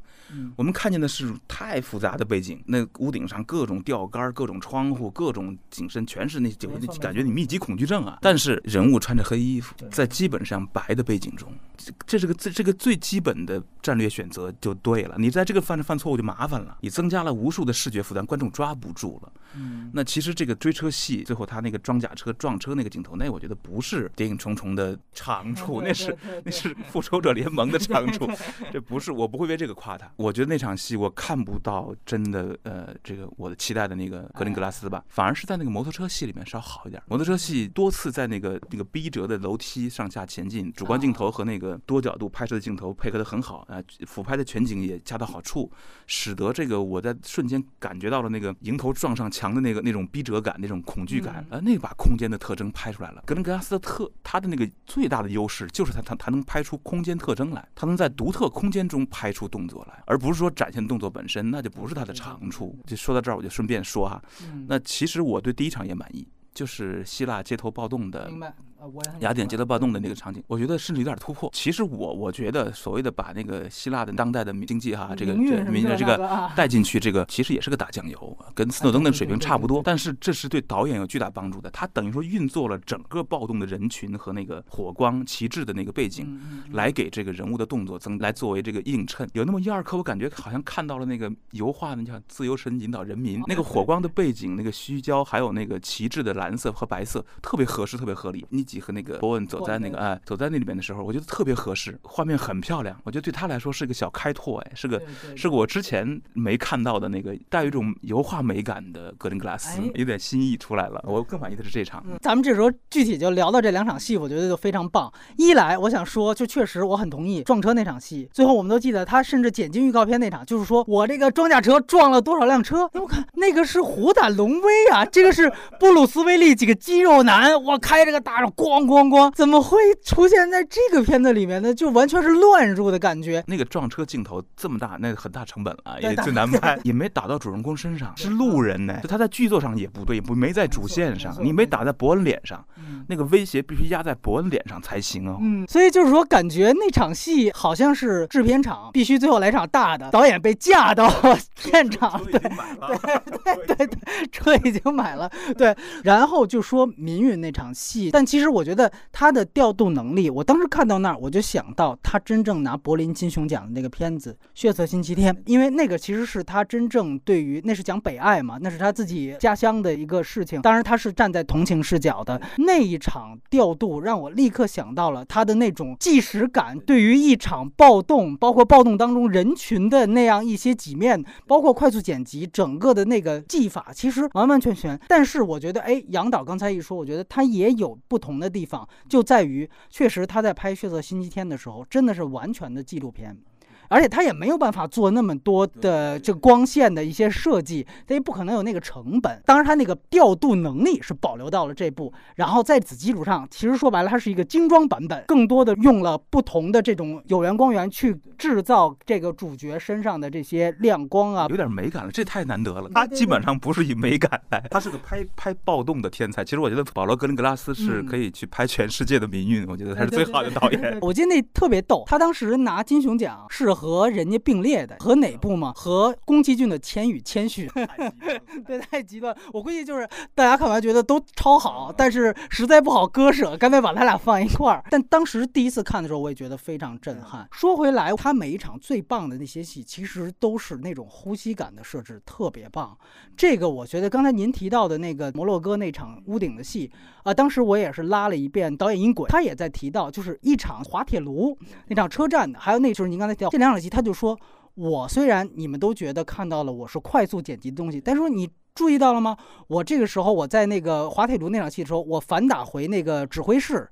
我们看见的是太复杂的背景，那屋顶上各种吊杆、各种窗户、各种景深，全是那就感觉你密集恐惧症啊。但是人物穿着黑衣服，在基本上白的背景中，这这是个这这个最基本的战略选择就对了。你在这个犯犯错误就麻烦了，你增加了无数的视觉负担，观众抓不住了。嗯，那其实这个追车戏最后他那个装甲车撞车那个镜头，那我觉得不是《谍影重重》的长处，那是那是《复仇者联盟》的长处，这不是我不会为这个夸他。我觉得那场戏我看不到真的呃这个我的期待的那个格林格拉斯吧，反而是在那个摩托车戏里面稍好一点。摩托车戏多次在那个那个逼折的楼梯上下前进，主观镜头和那个多角度拍摄的镜头配合的很好啊，俯拍的全景也恰到好处，使得这个我在瞬间感觉到了那个迎头撞上。墙的那个那种逼仄感，那种恐惧感，呃，那把空间的特征拍出来了。格林格拉斯的特，他的那个最大的优势就是他他他能拍出空间特征来，他能在独特空间中拍出动作来，而不是说展现动作本身，那就不是他的长处。就说到这儿，我就顺便说哈，那其实我对第一场也满意，就是希腊街头暴动的。雅典街头暴动的那个场景，我觉得甚至有点突破。其实我我觉得所谓的把那个希腊的当代的经济哈，这个民的这个带进去，这个其实也是个打酱油，跟斯诺登的水平差不多。但是这是对导演有巨大帮助的，他等于说运作了整个暴动的人群和那个火光旗帜的那个背景，来给这个人物的动作增来作为这个映衬。有那么一二刻，我感觉好像看到了那个油画，那叫自由神引导人民，那个火光的背景，那个虚焦，还有那个旗帜的蓝色和白色，特别合适，特别合理。你。和那个波恩走在那个哎，走在那里面的时候，我觉得特别合适，画面很漂亮。我觉得对他来说是一个小开拓，哎，是个是个我之前没看到的那个带有一种油画美感的格林格拉斯，有点新意出来了。我更满意的是这场。咱们这时候具体就聊到这两场戏，我觉得就非常棒。一来，我想说，就确实我很同意撞车那场戏。最后我们都记得，他甚至剪进预告片那场，就是说我这个装甲车撞了多少辆车？我看那个是虎胆龙威啊，这个是布鲁斯威利几个肌肉男，我开这个大咣咣咣，怎么会出现在这个片子里面呢？就完全是乱入的感觉。那个撞车镜头这么大，那个很大成本了，也最难拍，也没打到主人公身上，是路人呢。就他在剧作上也不对，不没在主线上，你没打在伯恩脸上，那个威胁必须压在伯恩脸上才行哦。嗯，所以就是说，感觉那场戏好像是制片厂必须最后来场大的，导演被架到 片场，对对对对，车已经买了，对，然后就说民运那场戏，但其实我觉得他的调度能力，我当时看到那儿，我就想到他真正拿柏林金熊奖的那个片子《血色星期天》，因为那个其实是他真正对于那是讲北爱嘛，那是他自己家乡的一个事情，当然他是站在同情视角的那一场调度，让我立刻想到了他的那种即时感，对于一场暴动，包括暴动当中人群的那样一些几面，包括快速剪辑，整个的那个技法，其实完完全全。但是我觉得，哎，杨导刚才一说，我觉得他也有不同的地方，就在于确实他在拍《血色星期天》的时候，真的是完全的纪录片。而且他也没有办法做那么多的这个光线的一些设计，他也不可能有那个成本。当然，他那个调度能力是保留到了这部。然后在此基础上，其实说白了，它是一个精装版本，更多的用了不同的这种有源光源去制造这个主角身上的这些亮光啊，有点美感了，这太难得了。他基本上不是以美感来，他是个拍拍暴动的天才。其实我觉得保罗格林格拉斯是可以去拍全世界的民运，我觉得他是最好的导演。我记得那特别逗，他当时拿金熊奖是。和人家并列的，和哪部吗？和宫崎骏的《千与千寻》。对，太极端。我估计就是大家看完觉得都超好，但是实在不好割舍，干脆把他俩放一块儿。但当时第一次看的时候，我也觉得非常震撼。说回来，他每一场最棒的那些戏，其实都是那种呼吸感的设置，特别棒。这个我觉得刚才您提到的那个摩洛哥那场屋顶的戏啊，当时我也是拉了一遍导演音轨，他也在提到，就是一场滑铁卢那场车站的，还有那时候您刚才提到这两。场戏，他就说：“我虽然你们都觉得看到了我是快速剪辑的东西，但是说你注意到了吗？我这个时候我在那个滑铁卢那场戏的时候，我反打回那个指挥室。”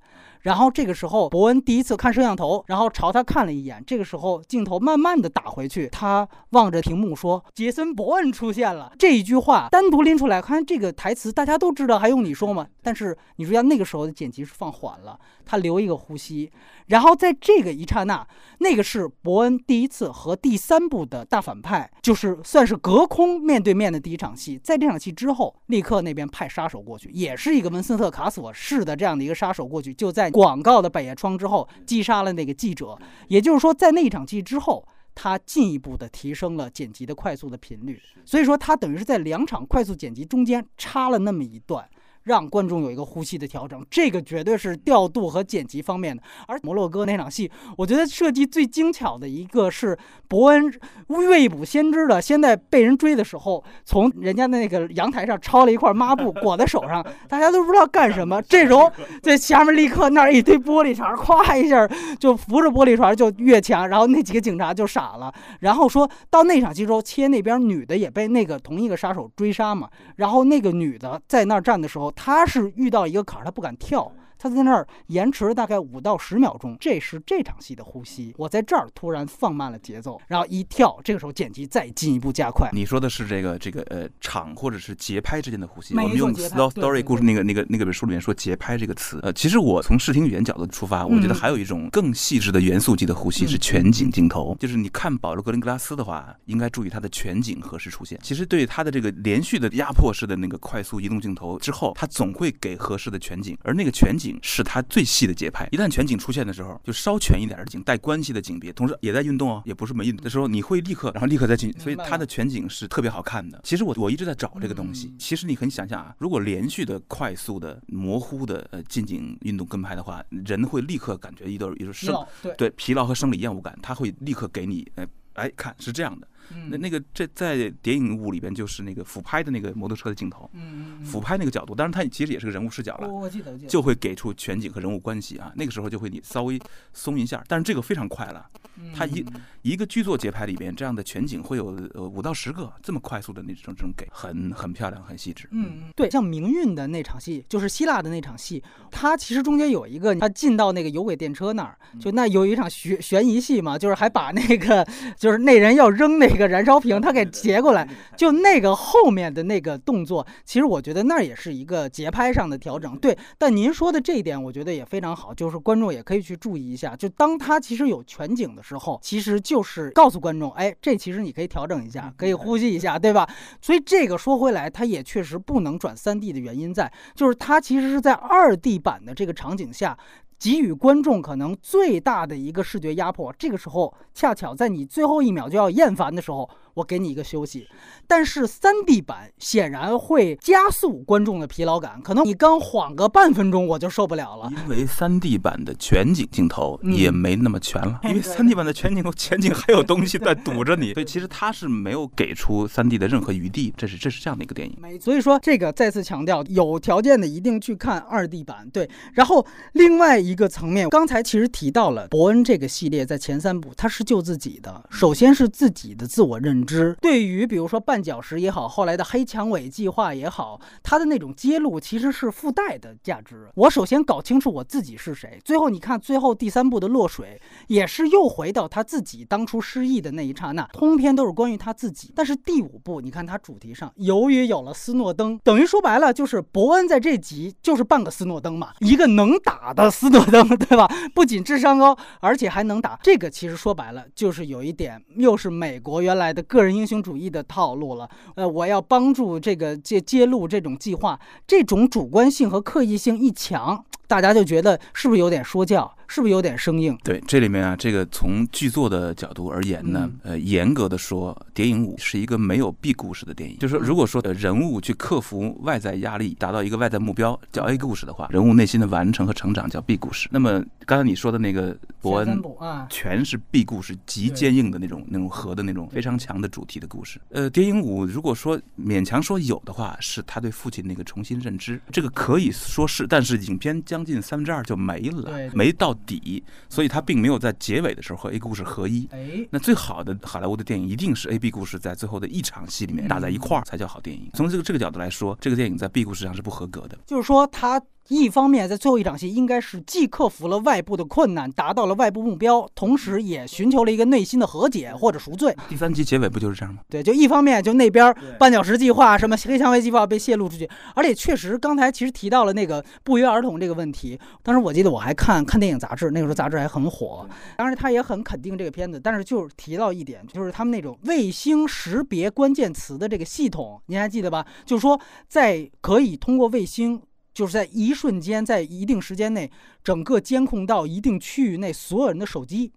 然后这个时候，伯恩第一次看摄像头，然后朝他看了一眼。这个时候，镜头慢慢的打回去，他望着屏幕说：“杰森·伯恩出现了。”这一句话单独拎出来看，这个台词大家都知道，还用你说吗？但是你说要那个时候的剪辑是放缓了，他留一个呼吸。然后在这个一刹那，那个是伯恩第一次和第三部的大反派，就是算是隔空面对面的第一场戏。在这场戏之后，立刻那边派杀手过去，也是一个文森特·卡索式的这样的一个杀手过去，就在。广告的百叶窗之后，击杀了那个记者。也就是说，在那一场戏之后，他进一步的提升了剪辑的快速的频率。所以说，他等于是在两场快速剪辑中间插了那么一段。让观众有一个呼吸的调整，这个绝对是调度和剪辑方面的。而摩洛哥那场戏，我觉得设计最精巧的一个是伯恩未卜先知的，先在被人追的时候，从人家的那个阳台上抄了一块抹布 裹在手上，大家都不知道干什么。这时候在下面立刻那儿一堆玻璃碴，咵一下就扶着玻璃碴就越墙，然后那几个警察就傻了。然后说到那场戏之后，切那边女的也被那个同一个杀手追杀嘛，然后那个女的在那儿站的时候。他是遇到一个坎儿，他不敢跳。他在那儿延迟了大概五到十秒钟，这是这场戏的呼吸。我在这儿突然放慢了节奏，然后一跳，这个时候剪辑再进一步加快。你说的是这个这个呃场或者是节拍之间的呼吸。我们用 slow story 故事那个那个那个本书里面说节拍这个词。呃，其实我从视听语言角度出发，我觉得还有一种更细致的元素级的呼吸是全景镜头。就是你看保罗格林格拉斯的话，应该注意他的全景何时出现。其实对他的这个连续的压迫式的那个快速移动镜头之后，他总会给合适的全景，而那个全景是它最。细的节拍，一旦全景出现的时候，就稍全一点的景，带关系的景别，同时也在运动哦，也不是没运动的时候，你会立刻，然后立刻再进，所以它的全景是特别好看的。其实我我一直在找这个东西。其实你很想象啊，如果连续的、快速的、模糊的呃近景运动跟拍的话，人会立刻感觉一段一种生对疲劳和生理厌恶感，它会立刻给你哎哎看是这样的。那那个这在谍影物里边就是那个俯拍的那个摩托车的镜头，俯拍那个角度，当然它其实也是个人物视角了，我记得就会给出全景和人物关系啊，那个时候就会你稍微松一下，但是这个非常快了，它一一个剧作节拍里边这样的全景会有呃五到十个这么快速的那种这种给，很很漂亮，很细致。嗯，对，像明运的那场戏，就是希腊的那场戏，它其实中间有一个，他进到那个有轨电车那儿，就那有一场悬悬疑戏嘛，就是还把那个就是那人要扔那。个燃烧瓶，他给截过来，就那个后面的那个动作，其实我觉得那也是一个节拍上的调整。对，但您说的这一点，我觉得也非常好，就是观众也可以去注意一下，就当他其实有全景的时候，其实就是告诉观众，哎，这其实你可以调整一下，可以呼吸一下，对吧？所以这个说回来，它也确实不能转三 D 的原因在，就是它其实是在二 D 版的这个场景下。给予观众可能最大的一个视觉压迫，这个时候恰巧在你最后一秒就要厌烦的时候。我给你一个休息，但是三 D 版显然会加速观众的疲劳感，可能你刚晃个半分钟我就受不了了。因为三 D 版的全景镜头也没那么全了，因为三 D 版的全景前景还有东西在堵着你，所以其实它是没有给出三 D 的任何余地，这是这是这样的一个电影。没，所以说这个再次强调，有条件的一定去看二 D 版。对，然后另外一个层面，刚才其实提到了伯恩这个系列在前三部他是救自己的，首先是自己的自我认。之对于比如说绊脚石也好，后来的黑蔷薇计划也好，它的那种揭露其实是附带的价值。我首先搞清楚我自己是谁，最后你看最后第三部的落水也是又回到他自己当初失忆的那一刹那，通篇都是关于他自己。但是第五部你看他主题上，由于有了斯诺登，等于说白了就是伯恩在这集就是半个斯诺登嘛，一个能打的斯诺登，对吧？不仅智商高，而且还能打。这个其实说白了就是有一点，又是美国原来的。个人英雄主义的套路了，呃，我要帮助这个揭揭露这种计划，这种主观性和刻意性一强，大家就觉得是不是有点说教？是不是有点生硬？对，这里面啊，这个从剧作的角度而言呢，呃，严格的说，《谍影五》是一个没有 B 故事的电影。就是说，如果说人物去克服外在压力，达到一个外在目标叫 A 故事的话，人物内心的完成和成长叫 B 故事。那么刚才你说的那个伯恩啊，全是 B 故事，极坚硬的那种、那种核的那种非常强的主题的故事。呃，《谍影五》如果说勉强说有的话，是他对父亲那个重新认知，这个可以说是，但是影片将近三分之二就没了，没到。底，所以它并没有在结尾的时候和 A 故事合一。哎，那最好的好莱坞的电影一定是 A、B 故事在最后的一场戏里面打在一块儿才叫好电影。从这个这个角度来说，这个电影在 B 故事上是不合格的。就是说它。一方面，在最后一场戏，应该是既克服了外部的困难，达到了外部目标，同时也寻求了一个内心的和解或者赎罪。第三集结尾不就是这样吗？对，就一方面，就那边绊脚石计划、什么黑蔷薇计划被泄露出去，而且确实，刚才其实提到了那个不约而同这个问题。当时我记得我还看看电影杂志，那个时候杂志还很火。当时，他也很肯定这个片子，但是就是提到一点，就是他们那种卫星识别关键词的这个系统，您还记得吧？就是说，在可以通过卫星。就是在一瞬间，在一定时间内，整个监控到一定区域内所有人的手机，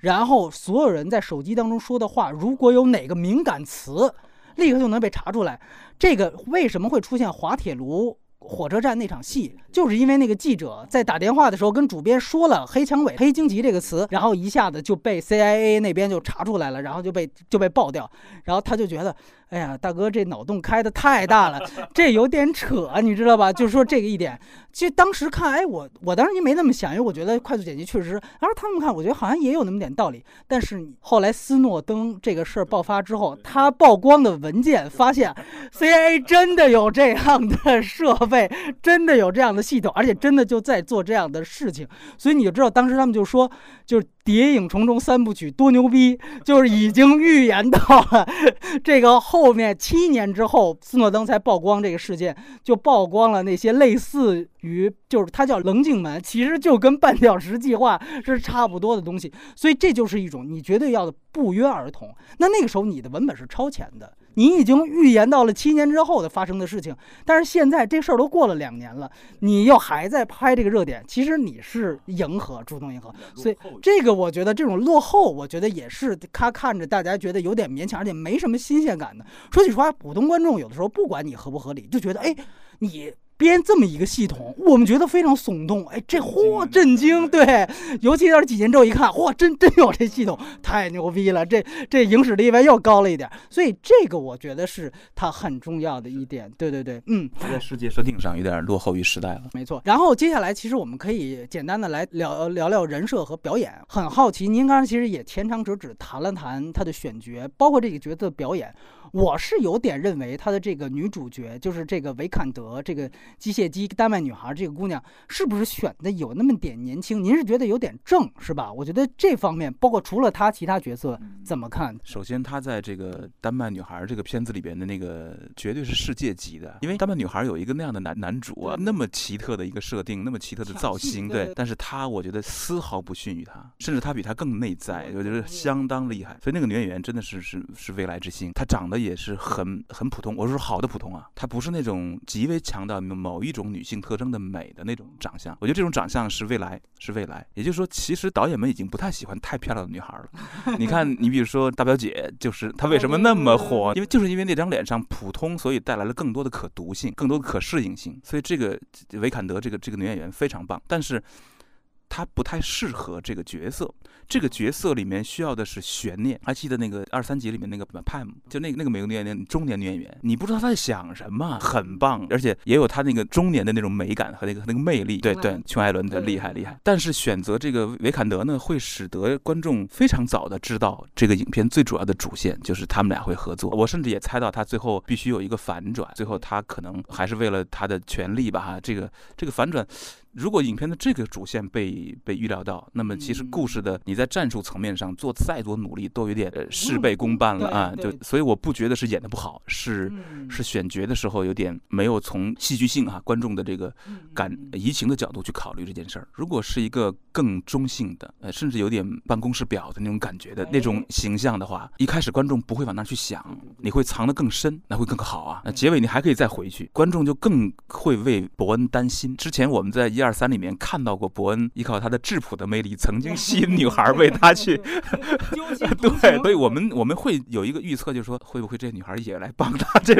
然后所有人在手机当中说的话，如果有哪个敏感词，立刻就能被查出来。这个为什么会出现滑铁卢火车站那场戏？就是因为那个记者在打电话的时候跟主编说了“黑蔷薇”“黑荆棘”这个词，然后一下子就被 CIA 那边就查出来了，然后就被就被爆掉，然后他就觉得。哎呀，大哥，这脑洞开的太大了，这有点扯，你知道吧？就是说这个一点，其实当时看，哎，我我当时就没那么想，因为我觉得快速剪辑确实，然后他们看，我觉得好像也有那么点道理。但是后来斯诺登这个事儿爆发之后，他曝光的文件发现，CIA 真的有这样的设备，真的有这样的系统，而且真的就在做这样的事情，所以你就知道当时他们就说，就是。《谍影重重》三部曲多牛逼，就是已经预言到了这个后面七年之后，斯诺登才曝光这个事件，就曝光了那些类似于，就是它叫棱镜门，其实就跟半小时计划是差不多的东西。所以这就是一种你绝对要的不约而同。那那个时候你的文本是超前的。你已经预言到了七年之后的发生的事情，但是现在这事儿都过了两年了，你又还在拍这个热点，其实你是迎合，主动迎合，所以这个我觉得这种落后，我觉得也是他看着大家觉得有点勉强，而且没什么新鲜感的。说句实话，普通观众有的时候不管你合不合理，就觉得哎，你。编这么一个系统，我们觉得非常耸动。哎，这嚯，震惊！对，尤其是几年之后一看，嚯，真真有这系统，太牛逼了！这这影史地位又高了一点。所以这个我觉得是它很重要的一点。对对对，嗯，在世界设定上有点落后于时代了。没错。然后接下来，其实我们可以简单的来聊聊聊人设和表演。很好奇，您刚才其实也前长折指谈了谈他的选角，包括这个角色的表演。我是有点认为他的这个女主角，就是这个维坎德这个机械姬丹麦女孩这个姑娘，是不是选的有那么点年轻？您是觉得有点正是吧？我觉得这方面，包括除了她，其他角色怎么看？首先，她在这个丹麦女孩这个片子里边的那个绝对是世界级的，因为丹麦女孩有一个那样的男男主啊，那么奇特的一个设定，那么奇特的造型，对。但是她，我觉得丝毫不逊于她，甚至她比她更内在，我觉得相当厉害。所以那个女演员真的是是是未来之星，她长得也是很很普通，我说好的普通啊，她不是那种极为强调某一种女性特征的美的那种长相。我觉得这种长相是未来，是未来。也就是说，其实导演们已经不太喜欢太漂亮的女孩了。你看，你比如说大表姐，就是她为什么那么火？因为就是因为那张脸上普通，所以带来了更多的可读性，更多的可适应性。所以这个维坎德这个这个女演员非常棒，但是。他不太适合这个角色，这个角色里面需要的是悬念。还记得那个二三集里面那个 Pam，，就那个那个美国女演员，中年女演员，你不知道她在想什么，很棒，而且也有她那个中年的那种美感和那个那个魅力。对对，琼·艾伦的厉害厉害。但是选择这个维坎德呢，会使得观众非常早的知道这个影片最主要的主线就是他们俩会合作。我甚至也猜到他最后必须有一个反转，最后他可能还是为了他的权利吧。哈，这个这个反转。如果影片的这个主线被被预料到，那么其实故事的你在战术层面上做再多努力都有点事倍功半了啊！就所以我不觉得是演的不好，是是选角的时候有点没有从戏剧性啊观众的这个感移情的角度去考虑这件事儿。如果是一个更中性的，呃，甚至有点办公室表的那种感觉的那种形象的话，一开始观众不会往那去想，你会藏得更深，那会更好啊。那结尾你还可以再回去，观众就更会为伯恩担心。之前我们在一。一二三里面看到过伯恩依靠他的质朴的魅力，曾经吸引女孩 为他去，对，所以我们我们会有一个预测，就是说会不会这女孩也来帮他？这，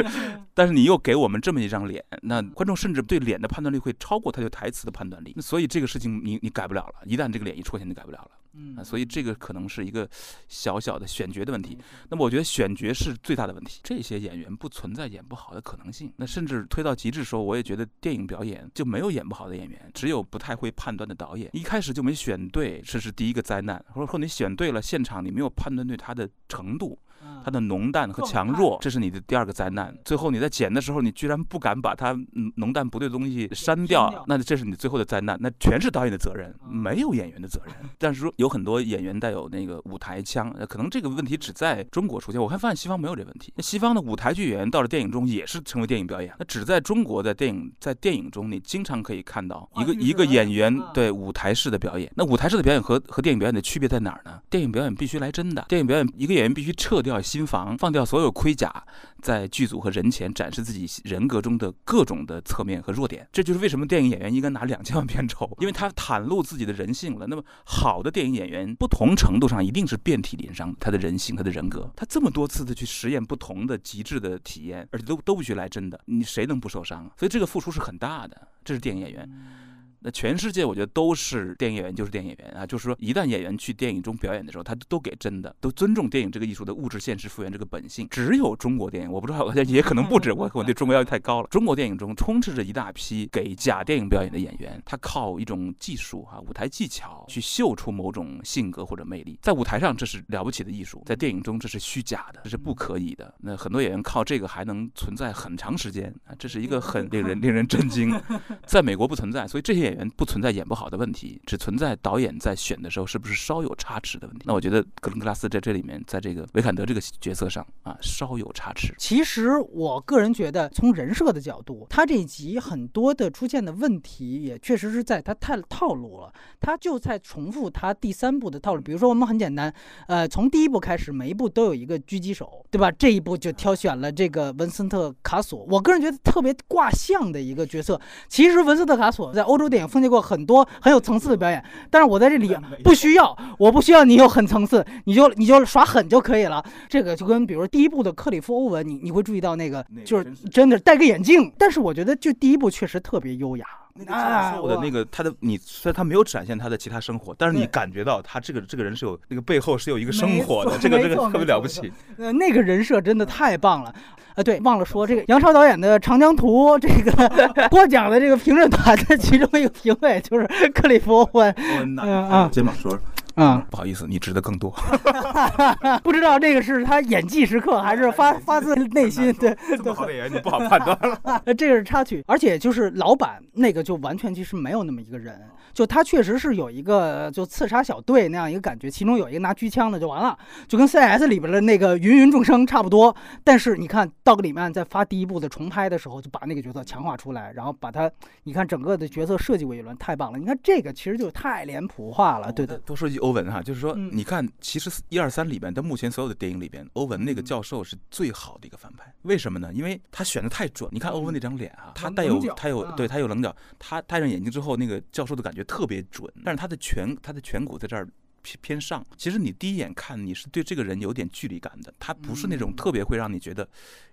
但是你又给我们这么一张脸，那观众甚至对脸的判断力会超过他对台词的判断力，所以这个事情你你改不了了，一旦这个脸一出现，就改不了了。嗯，所以这个可能是一个小小的选角的问题。那么我觉得选角是最大的问题。这些演员不存在演不好的可能性。那甚至推到极致说，我也觉得电影表演就没有演不好的演员，只有不太会判断的导演。一开始就没选对，这是第一个灾难。或者说你选对了，现场你没有判断对他的程度。它的浓淡和强弱，这是你的第二个灾难。最后你在剪的时候，你居然不敢把它浓淡不对的东西删掉，那这是你最后的灾难。那全是导演的责任，没有演员的责任。但是说有很多演员带有那个舞台腔，可能这个问题只在中国出现。我还发现西方没有这问题。那西方的舞台剧演员到了电影中也是成为电影表演。那只在中国在电影，在电影中你经常可以看到一个一个演员对舞台式的表演。那舞台式的表演和和电影表演的区别在哪儿呢？电影表演必须来真的，电影表演一个演员必须撤掉。心防，放掉所有盔甲，在剧组和人前展示自己人格中的各种的侧面和弱点。这就是为什么电影演员应该拿两千万片酬，因为他袒露自己的人性了。那么，好的电影演员，不同程度上一定是遍体鳞伤，他的人性，他的人格，他这么多次的去实验不同的极致的体验，而且都都不许来真的，你谁能不受伤？所以这个付出是很大的，这是电影演员。那全世界我觉得都是电影演员，就是电影演员啊，就是说一旦演员去电影中表演的时候，他都给真的，都尊重电影这个艺术的物质现实复原这个本性。只有中国电影，我不知道，也可能不止，我 我对中国要求太高了。中国电影中充斥着一大批给假电影表演的演员，他靠一种技术啊，舞台技巧去秀出某种性格或者魅力。在舞台上这是了不起的艺术，在电影中这是虚假的，这是不可以的。那很多演员靠这个还能存在很长时间啊，这是一个很令人令人震惊。在美国不存在，所以这些演员不存在演不好的问题，只存在导演在选的时候是不是稍有差池的问题。那我觉得格伦格拉斯在这里面，在这个维坎德这个角色上啊，稍有差池。其实我个人觉得，从人设的角度，他这一集很多的出现的问题，也确实是在他太套路了。他就在重复他第三部的套路。比如说，我们很简单，呃，从第一部开始，每一部都有一个狙击手，对吧？这一部就挑选了这个文森特卡索。我个人觉得特别卦象的一个角色。其实文森特卡索在欧洲电影奉献过很多很有层次的表演，但是我在这里不需要，我不需要你有很层次，你就你就耍狠就可以了。这个就跟比如说第一部的克里夫欧文，你你会注意到那个就是真的戴个眼镜，但是我觉得就第一部确实特别优雅。啊，我的那个他的你虽然他没有展现他的其他生活，但是你感觉到他这个这个人是有那个背后是有一个生活的，这个这个特别了不起。呃，那个人设真的太棒了。呃，对，忘了说这个杨超导演的《长江图》这个 获奖的这个评论团的其中一个评委就是克里夫·欧文。嗯啊，肩膀说。啊，不好意思，你值得更多。不知道这个是他演技时刻，还是发 发自内心？对，这么好的演员，你不好判断了。这个是插曲，而且就是老板那个就完全其实没有那么一个人。就他确实是有一个就刺杀小队那样一个感觉，其中有一个拿狙枪的就完了，就跟 CS 里边的那个芸芸众生差不多。但是你看道格里曼在发第一部的重拍的时候，就把那个角色强化出来，然后把他，你看整个的角色设计过一轮，太棒了。你看这个其实就太脸谱化了，对的。多说一句欧文哈，就是说你看，其实一二三里边，但目前所有的电影里边，欧文那个教授是最好的一个反派。为什么呢？因为他选的太准。你看欧文那张脸啊，他带有他有对他有棱角，他戴上眼镜之后，那个教授的感觉特别准。但是他的颧他的颧骨在这儿偏偏上，其实你第一眼看你是对这个人有点距离感的，他不是那种特别会让你觉得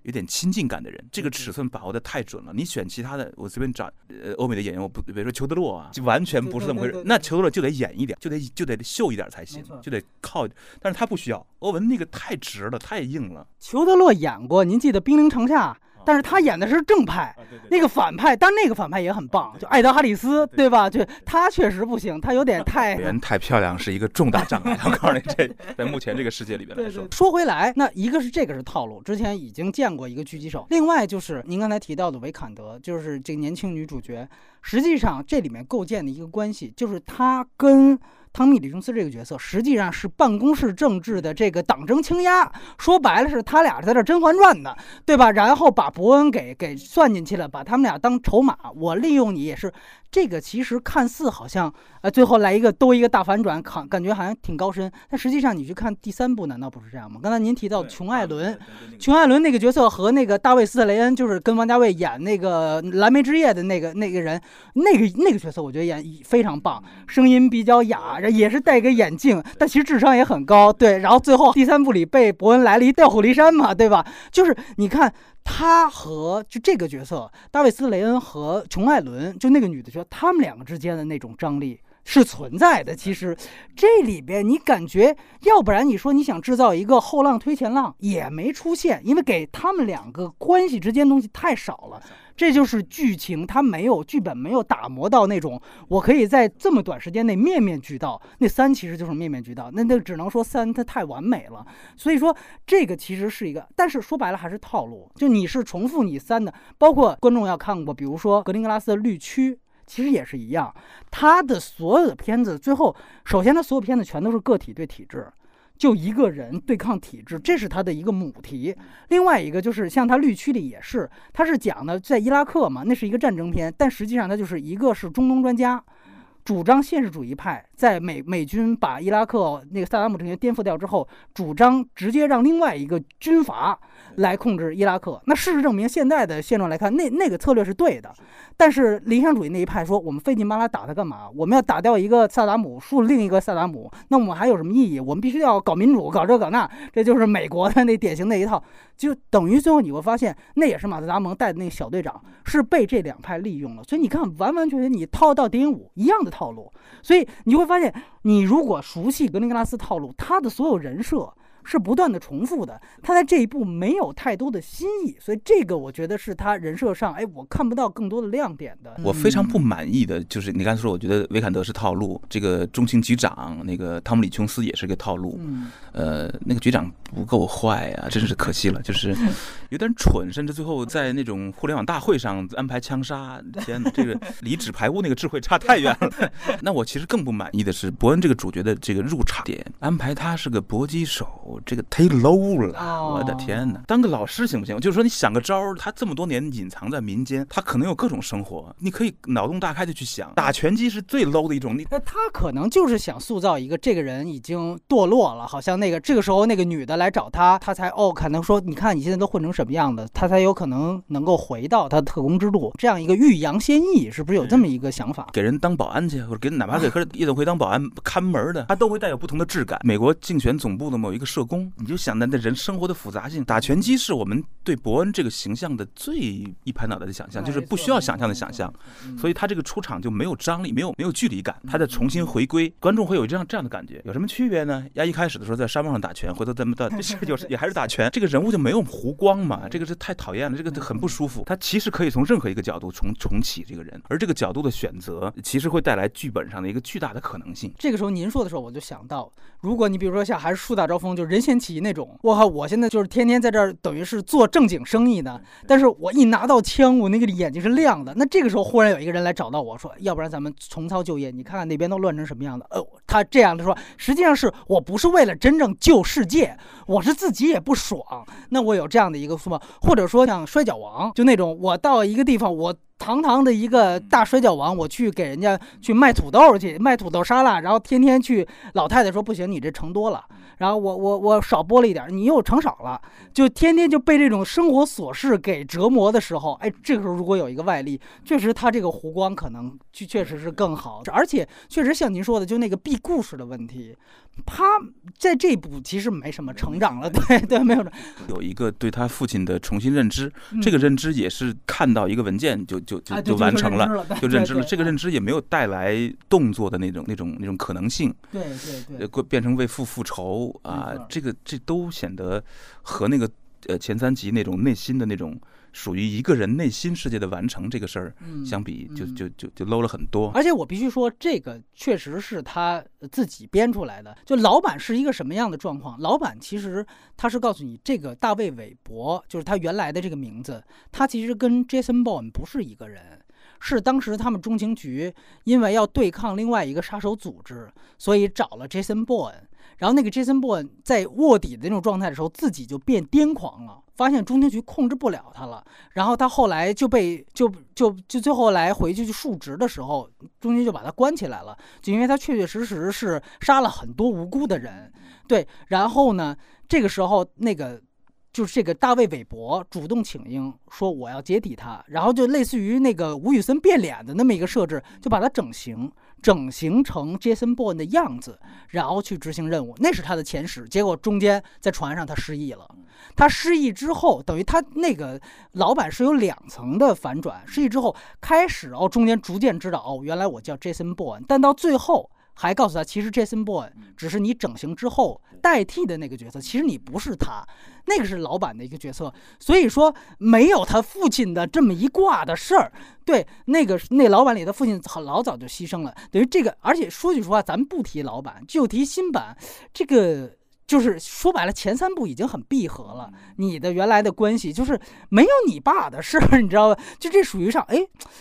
有点亲近感的人。这个尺寸把握的太准了。你选其他的，我随便找呃欧美的演员，我不比如说裘德洛啊，就完全不是这么回事。那裘德洛就得演一点，就得就得秀一点才行，就得靠。但是他不需要，欧文那个太直了，太硬了。裘德洛演过，您记得《兵临城下》？但是他演的是正派，那个反派，但那个反派也很棒，就艾德哈里斯，对吧？就他确实不行，他有点太人太漂亮是一个重大障碍。我告诉你，这在目前这个世界里边来说，说回来，那一个是这个是套路，之前已经见过一个狙击手，另外就是您刚才提到的维坎德，就是这个年轻女主角，实际上这里面构建的一个关系，就是她跟。汤米·李琼斯这个角色实际上是办公室政治的这个党争倾轧，说白了是他俩在这《甄嬛传》的，对吧？然后把伯恩给给算进去了，把他们俩当筹码。我利用你也是。这个其实看似好像，呃，最后来一个兜一个大反转，感感觉好像挺高深。但实际上你去看第三部，难道不是这样吗？刚才您提到琼·艾伦，琼·艾伦那个角色和那个大卫·斯特雷恩，就是跟王家卫演那个《蓝莓之夜》的那个那个人，那个那个角色我觉得演非常棒，声音比较哑，也是戴个眼镜，但其实智商也很高。对，然后最后第三部里被伯恩来了一调虎离山嘛，对吧？就是你看。他和就这个角色，大卫斯雷恩和琼艾伦，就那个女的角色，他们两个之间的那种张力是存在的。其实这里边你感觉，要不然你说你想制造一个后浪推前浪也没出现，因为给他们两个关系之间东西太少了。这就是剧情，它没有剧本，没有打磨到那种我可以在这么短时间内面面俱到。那三其实就是面面俱到，那那只能说三它太完美了。所以说这个其实是一个，但是说白了还是套路，就你是重复你三的，包括观众要看过，比如说格林格拉斯的绿区，其实也是一样，他的所有的片子最后，首先他所有片子全都是个体对体制。就一个人对抗体制，这是他的一个母题。另外一个就是像他绿区里也是，他是讲的在伊拉克嘛，那是一个战争片，但实际上他就是一个是中东专家，主张现实主义派，在美美军把伊拉克那个萨达姆政权颠覆掉之后，主张直接让另外一个军阀。来控制伊拉克，那事实证明，现在的现状来看，那那个策略是对的。但是理想主义那一派说，我们费劲巴拉打他干嘛？我们要打掉一个萨达姆，树另一个萨达姆，那我们还有什么意义？我们必须要搞民主，搞这搞那，这就是美国的那典型那一套。就等于最后你会发现，那也是马特达蒙带的那个小队长是被这两派利用了。所以你看，完完全全你套到电影五一样的套套路。所以你会发现，你如果熟悉格林格拉斯套路，他的所有人设。是不断的重复的，他在这一步没有太多的新意，所以这个我觉得是他人设上，哎，我看不到更多的亮点的。我非常不满意的就是你刚才说，我觉得维坎德是套路，这个中情局长那个汤姆里琼斯也是个套路，呃，那个局长不够坏啊，真是可惜了，就是有点蠢，甚至最后在那种互联网大会上安排枪杀，天哪，这个离纸牌屋那个智慧差太远了。那我其实更不满意的是伯恩这个主角的这个入场点安排，他是个搏击手。这个忒 low 了，我的天哪！当个老师行不行？就是说你想个招儿，他这么多年隐藏在民间，他可能有各种生活，你可以脑洞大开的去想。打拳击是最 low 的一种，你那他可能就是想塑造一个这个人已经堕落了，好像那个这个时候那个女的来找他，他才哦可能说你看你现在都混成什么样的，他才有可能能够回到他的特工之路，这样一个欲扬先抑，是不是有这么一个想法？给人当保安去，或者给哪怕给 夜总会当保安看门的，他都会带有不同的质感。美国竞选总部的某一个设。社工，你就想那那人生活的复杂性。打拳击是我们对伯恩这个形象的最一拍脑袋的想象，就是不需要想象的想象，所以他这个出场就没有张力，没有没有距离感，他在重新回归，观众会有这样这样的感觉。有什么区别呢？压一开始的时候在沙漠上打拳，回头咱们到 就是也还是打拳，这个人物就没有弧光嘛，这个是太讨厌了，这个很不舒服。他其实可以从任何一个角度重重启这个人，而这个角度的选择，其实会带来剧本上的一个巨大的可能性。这个时候您说的时候，我就想到，如果你比如说像还是树大招风，就任贤齐那种，我靠，我现在就是天天在这儿等于是做正经生意的，但是我一拿到枪，我那个眼睛是亮的。那这个时候忽然有一个人来找到我说，要不然咱们重操旧业，你看看那边都乱成什么样的。呃，他这样的说，实际上是我不是为了真正救世界，我是自己也不爽。那我有这样的一个什么，或者说像摔跤王，就那种我到一个地方我。堂堂的一个大摔跤王，我去给人家去卖土豆去，卖土豆沙拉，然后天天去。老太太说不行，你这盛多了。然后我我我少播了一点，你又成少了，就天天就被这种生活琐事给折磨的时候，哎，这个时候如果有一个外力，确实他这个弧光可能就确实是更好，而且确实像您说的，就那个 B 故事的问题。他在这部其实没什么成长了，对对，没有有一个对他父亲的重新认知，这个认知也是看到一个文件就就就就完成了，就认知了。这个认知也没有带来动作的那种那种那种可能性，对对对，变成为父复仇啊，这个这都显得和那个呃前三集那种内心的那种。属于一个人内心世界的完成这个事儿，相比就就就就 low 了很多。而且我必须说，这个确实是他自己编出来的。就老板是一个什么样的状况？老板其实他是告诉你，这个大卫韦伯就是他原来的这个名字，他其实跟 Jason Bourne 不是一个人，是当时他们中情局因为要对抗另外一个杀手组织，所以找了 Jason Bourne。然后那个 Jason Bourne 在卧底的那种状态的时候，自己就变癫狂了。发现中情局控制不了他了，然后他后来就被就就就最后来回去去述职的时候，中情就把他关起来了，就因为他确确实实是杀了很多无辜的人，对。然后呢，这个时候那个就是这个大卫韦伯主动请缨说我要接替他，然后就类似于那个吴宇森变脸的那么一个设置，就把他整形。整形成 Jason Bourne 的样子，然后去执行任务，那是他的前史。结果中间在船上他失忆了，他失忆之后，等于他那个老板是有两层的反转。失忆之后开始哦，中间逐渐知道哦，原来我叫 Jason Bourne，但到最后。还告诉他，其实 Jason Bourne 只是你整形之后代替的那个角色，其实你不是他，那个是老板的一个角色。所以说没有他父亲的这么一挂的事儿。对，那个那老板里的父亲很老早就牺牲了，等于这个。而且说句实话，咱们不提老板，就提新版这个。就是说白了，前三部已经很闭合了。你的原来的关系就是没有你爸的事儿，你知道吧？就这属于上，哎，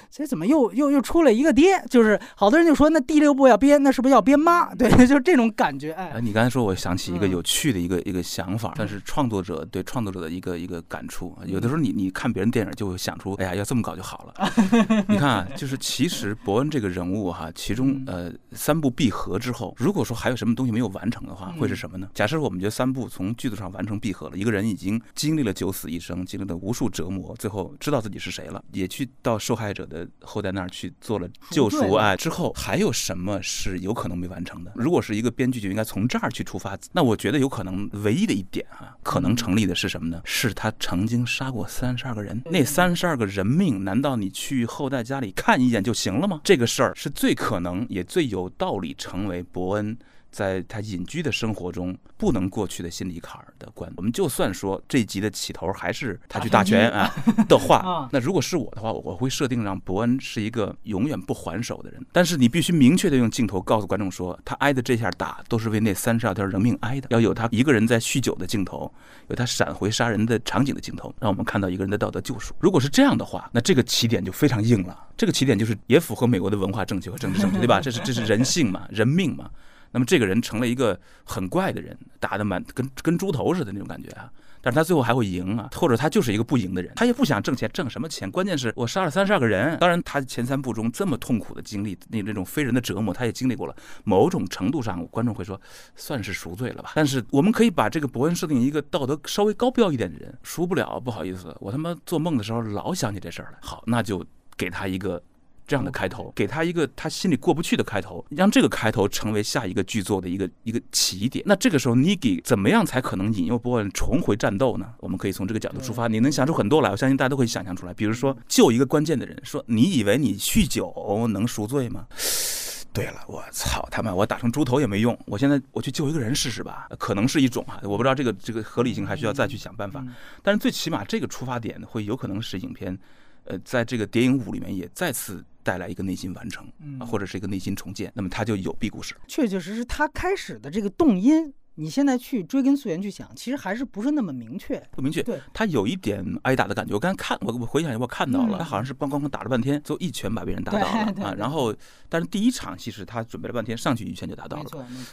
这怎么又又又出了一个爹？就是好多人就说，那第六部要编，那是不是要编妈？对，就是这种感觉。哎，你刚才说，我想起一个有趣的一个一个想法，但是创作者对创作者的一个一个感触。有的时候你你看别人电影，就会想出，哎呀，要这么搞就好了。你看啊，就是其实伯恩这个人物哈，其中呃三部闭合之后，如果说还有什么东西没有完成的话，会是什么呢？假设。我们觉得三部从剧组上完成闭合了，一个人已经经历了九死一生，经历了无数折磨，最后知道自己是谁了，也去到受害者的后代那儿去做了救赎。哎，之后还有什么是有可能没完成的？如果是一个编剧，就应该从这儿去出发。那我觉得有可能唯一的一点啊，可能成立的是什么呢？是他曾经杀过三十二个人，那三十二个人命，难道你去后代家里看一眼就行了吗？这个事儿是最可能也最有道理成为伯恩。在他隐居的生活中不能过去的心理坎儿的关，我们就算说这集的起头还是他去大全 啊的话，那如果是我的话，我会设定让伯恩是一个永远不还手的人。但是你必须明确的用镜头告诉观众说，他挨的这下打都是为那三十二条人命挨的。要有他一个人在酗酒的镜头，有他闪回杀人的场景的镜头，让我们看到一个人的道德救赎。如果是这样的话，那这个起点就非常硬了。这个起点就是也符合美国的文化正确和政治正确，对吧？这是这是人性嘛，人命嘛。那么这个人成了一个很怪的人，打的满跟跟猪头似的那种感觉啊！但是他最后还会赢啊，或者他就是一个不赢的人，他也不想挣钱，挣什么钱？关键是我杀了三十二个人。当然，他前三部中这么痛苦的经历，那那种非人的折磨，他也经历过了。某种程度上，观众会说算是赎罪了吧？但是我们可以把这个伯恩设定一个道德稍微高标一点的人，赎不了，不好意思，我他妈做梦的时候老想起这事儿来。好，那就给他一个。这样的开头，给他一个他心里过不去的开头，让这个开头成为下一个剧作的一个一个起点。那这个时候 n i g i 怎么样才可能引诱波恩重回战斗呢？我们可以从这个角度出发，你能想出很多来，我相信大家都可以想象出来。比如说救一个关键的人，说你以为你酗酒能赎罪吗？对了，我操他妈，我打成猪头也没用，我现在我去救一个人试试吧，可能是一种啊，我不知道这个这个合理性还需要再去想办法。但是最起码这个出发点会有可能使影片。呃，在这个谍影五里面也再次带来一个内心完成，或者是一个内心重建，那么他就有 B 故事。确确实实，他开始的这个动因。你现在去追根溯源去想，其实还是不是那么明确，不明确。对，他有一点挨打的感觉。我刚才看，我我回想一下，我看到了，他好像是咣咣咣打了半天，最后一拳把别人打倒了啊。然后，但是第一场其实他准备了半天，上去一拳就打倒了。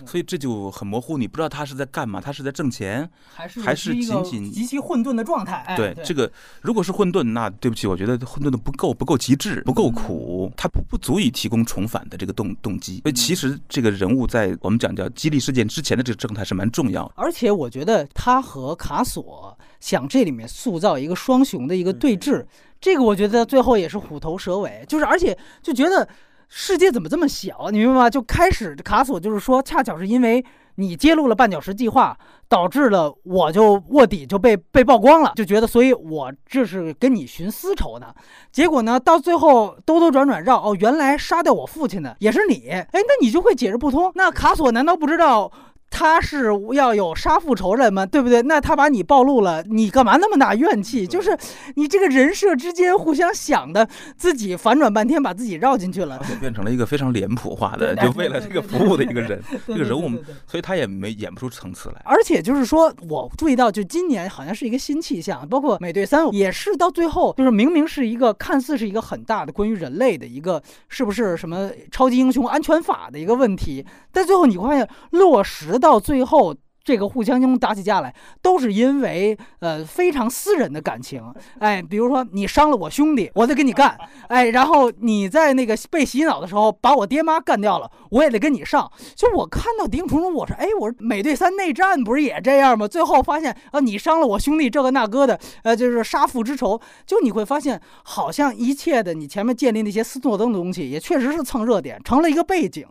所以这就很模糊，你不知道他是在干嘛，他是在挣钱，还是还是仅仅极其混沌的状态？对，这个如果是混沌，那对不起，我觉得混沌的不够不够极致，不够苦，他不不足以提供重返的这个动动机。所以其实这个人物在我们讲叫激励事件之前的这个状态是蛮重要，而且。我觉得他和卡索想这里面塑造一个双雄的一个对峙，这个我觉得最后也是虎头蛇尾，就是而且就觉得世界怎么这么小，你明白吗？就开始卡索就是说，恰巧是因为你揭露了绊脚石计划，导致了我就卧底就被被曝光了，就觉得所以我这是跟你寻私仇呢。结果呢，到最后兜兜转转绕哦，原来杀掉我父亲的也是你，哎，那你就会解释不通。那卡索难道不知道？他是要有杀父仇人嘛？对不对？那他把你暴露了，你干嘛那么大怨气？就是你这个人设之间互相想的，自己反转半天，把自己绕进去了，就变成了一个非常脸谱化的，就为了这个服务的一个人，这个人物，所以他也没演不出层次来。而且就是说，我注意到，就今年好像是一个新气象，包括美队三也是到最后，就是明明是一个看似是一个很大的关于人类的一个是不是什么超级英雄安全法的一个问题，但最后你会发现落实。到最后。这个互相中打起架来，都是因为呃非常私人的感情，哎，比如说你伤了我兄弟，我得跟你干，哎，然后你在那个被洗脑的时候把我爹妈干掉了，我也得跟你上。就我看到谍影重重，我说，哎，我说美队三内战不是也这样吗？最后发现啊，你伤了我兄弟这个那个的，呃，就是杀父之仇。就你会发现，好像一切的你前面建立那些斯诺登的东西，也确实是蹭热点，成了一个背景。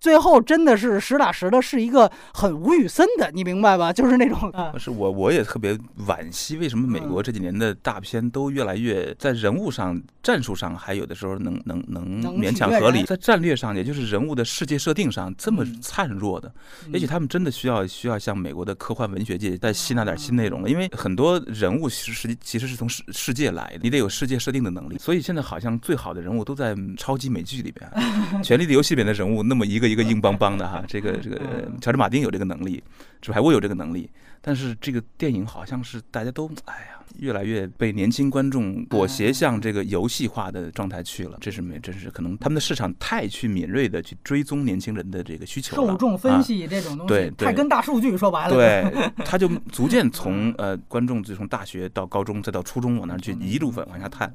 最后真的是实打实的，是一个很吴宇森的。你明白吧？就是那种，是我我也特别惋惜，为什么美国这几年的大片都越来越在人物上、战术上，还有的时候能能能勉强合理，在战略上，也就是人物的世界设定上这么灿弱的。也许他们真的需要需要向美国的科幻文学界再吸纳点新内容了，因为很多人物其实实际其实是从世世界来的，你得有世界设定的能力。所以现在好像最好的人物都在超级美剧里边，《权力的游戏》里边的人物那么一个一个硬邦邦的哈，这个这个乔治马丁有这个能力。是还我有这个能力，但是这个电影好像是大家都哎呀，越来越被年轻观众裹挟向这个游戏化的状态去了。这是没，真是可能他们的市场太去敏锐的去追踪年轻人的这个需求了。受众分析这种东西，对太跟大数据说白了。对，他就逐渐从呃观众就从大学到高中再到初中往那去一路往下探。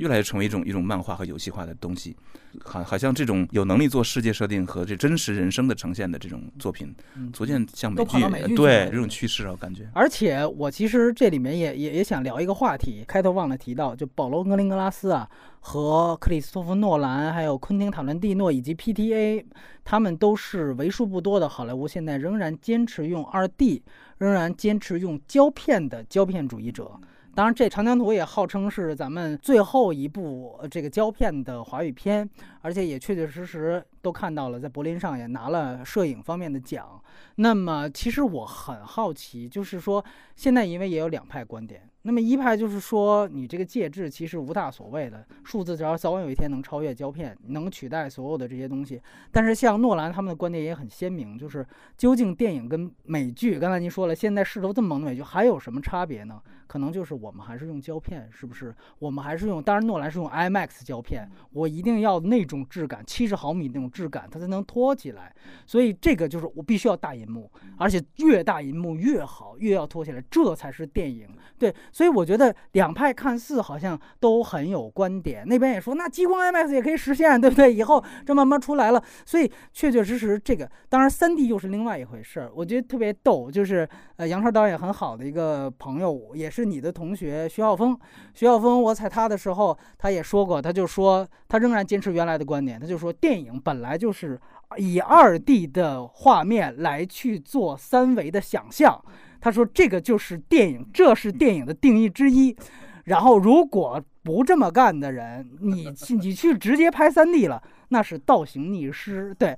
越来越成为一种一种漫画和游戏化的东西，好，好像这种有能力做世界设定和这真实人生的呈现的这种作品，逐渐向美剧对这种趋势啊，感觉。而且我其实这里面也也也想聊一个话题，开头忘了提到，就保罗·格林格拉斯啊和克里斯托弗·诺兰，还有昆汀·塔伦蒂诺以及 PTA，他们都是为数不多的好莱坞现在仍然坚持用二 D，仍然坚持用胶片的胶片主义者。当然，这长江图也号称是咱们最后一部这个胶片的华语片，而且也确确实实都看到了，在柏林上也拿了摄影方面的奖。那么，其实我很好奇，就是说，现在因为也有两派观点。那么一派就是说，你这个介质其实无大所谓的，数字只要早晚有一天能超越胶片，能取代所有的这些东西。但是像诺兰他们的观点也很鲜明，就是究竟电影跟美剧，刚才您说了，现在势头这么猛的美剧还有什么差别呢？可能就是我们还是用胶片，是不是？我们还是用，当然诺兰是用 IMAX 胶片，我一定要那种质感，七十毫米那种种质感，它才能拖起来。所以这个就是我必须要大银幕，而且越大银幕越好，越要拖起来，这才是电影。对，所以我觉得两派看似好像都很有观点，那边也说那激光 IMAX 也可以实现，对不对？以后这慢慢出来了，所以确确实实这个，当然三 D 又是另外一回事儿。我觉得特别逗，就是呃杨超导演很好的一个朋友，也是是你的同学徐浩峰。徐浩峰，我踩他的时候，他也说过，他就说他仍然坚持原来的观点，他就说电影本来就是以二 D 的画面来去做三维的想象。他说：“这个就是电影，这是电影的定义之一。然后，如果不这么干的人，你你去直接拍三 D 了，那是倒行逆施。对。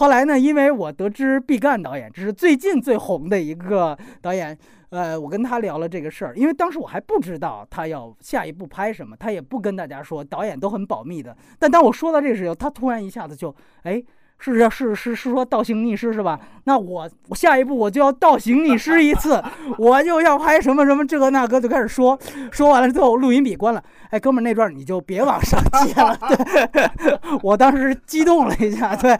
后来呢，因为我得知毕赣导演这是最近最红的一个导演，呃，我跟他聊了这个事儿，因为当时我还不知道他要下一步拍什么，他也不跟大家说，导演都很保密的。但当我说到这个时候，他突然一下子就，哎。”是是是是是说倒行逆施是吧？那我我下一步我就要倒行逆施一次，我就要拍什么什么这个那个就开始说，说完了之后录音笔关了，哎哥们儿那段你就别往上接了。对，我当时激动了一下，对，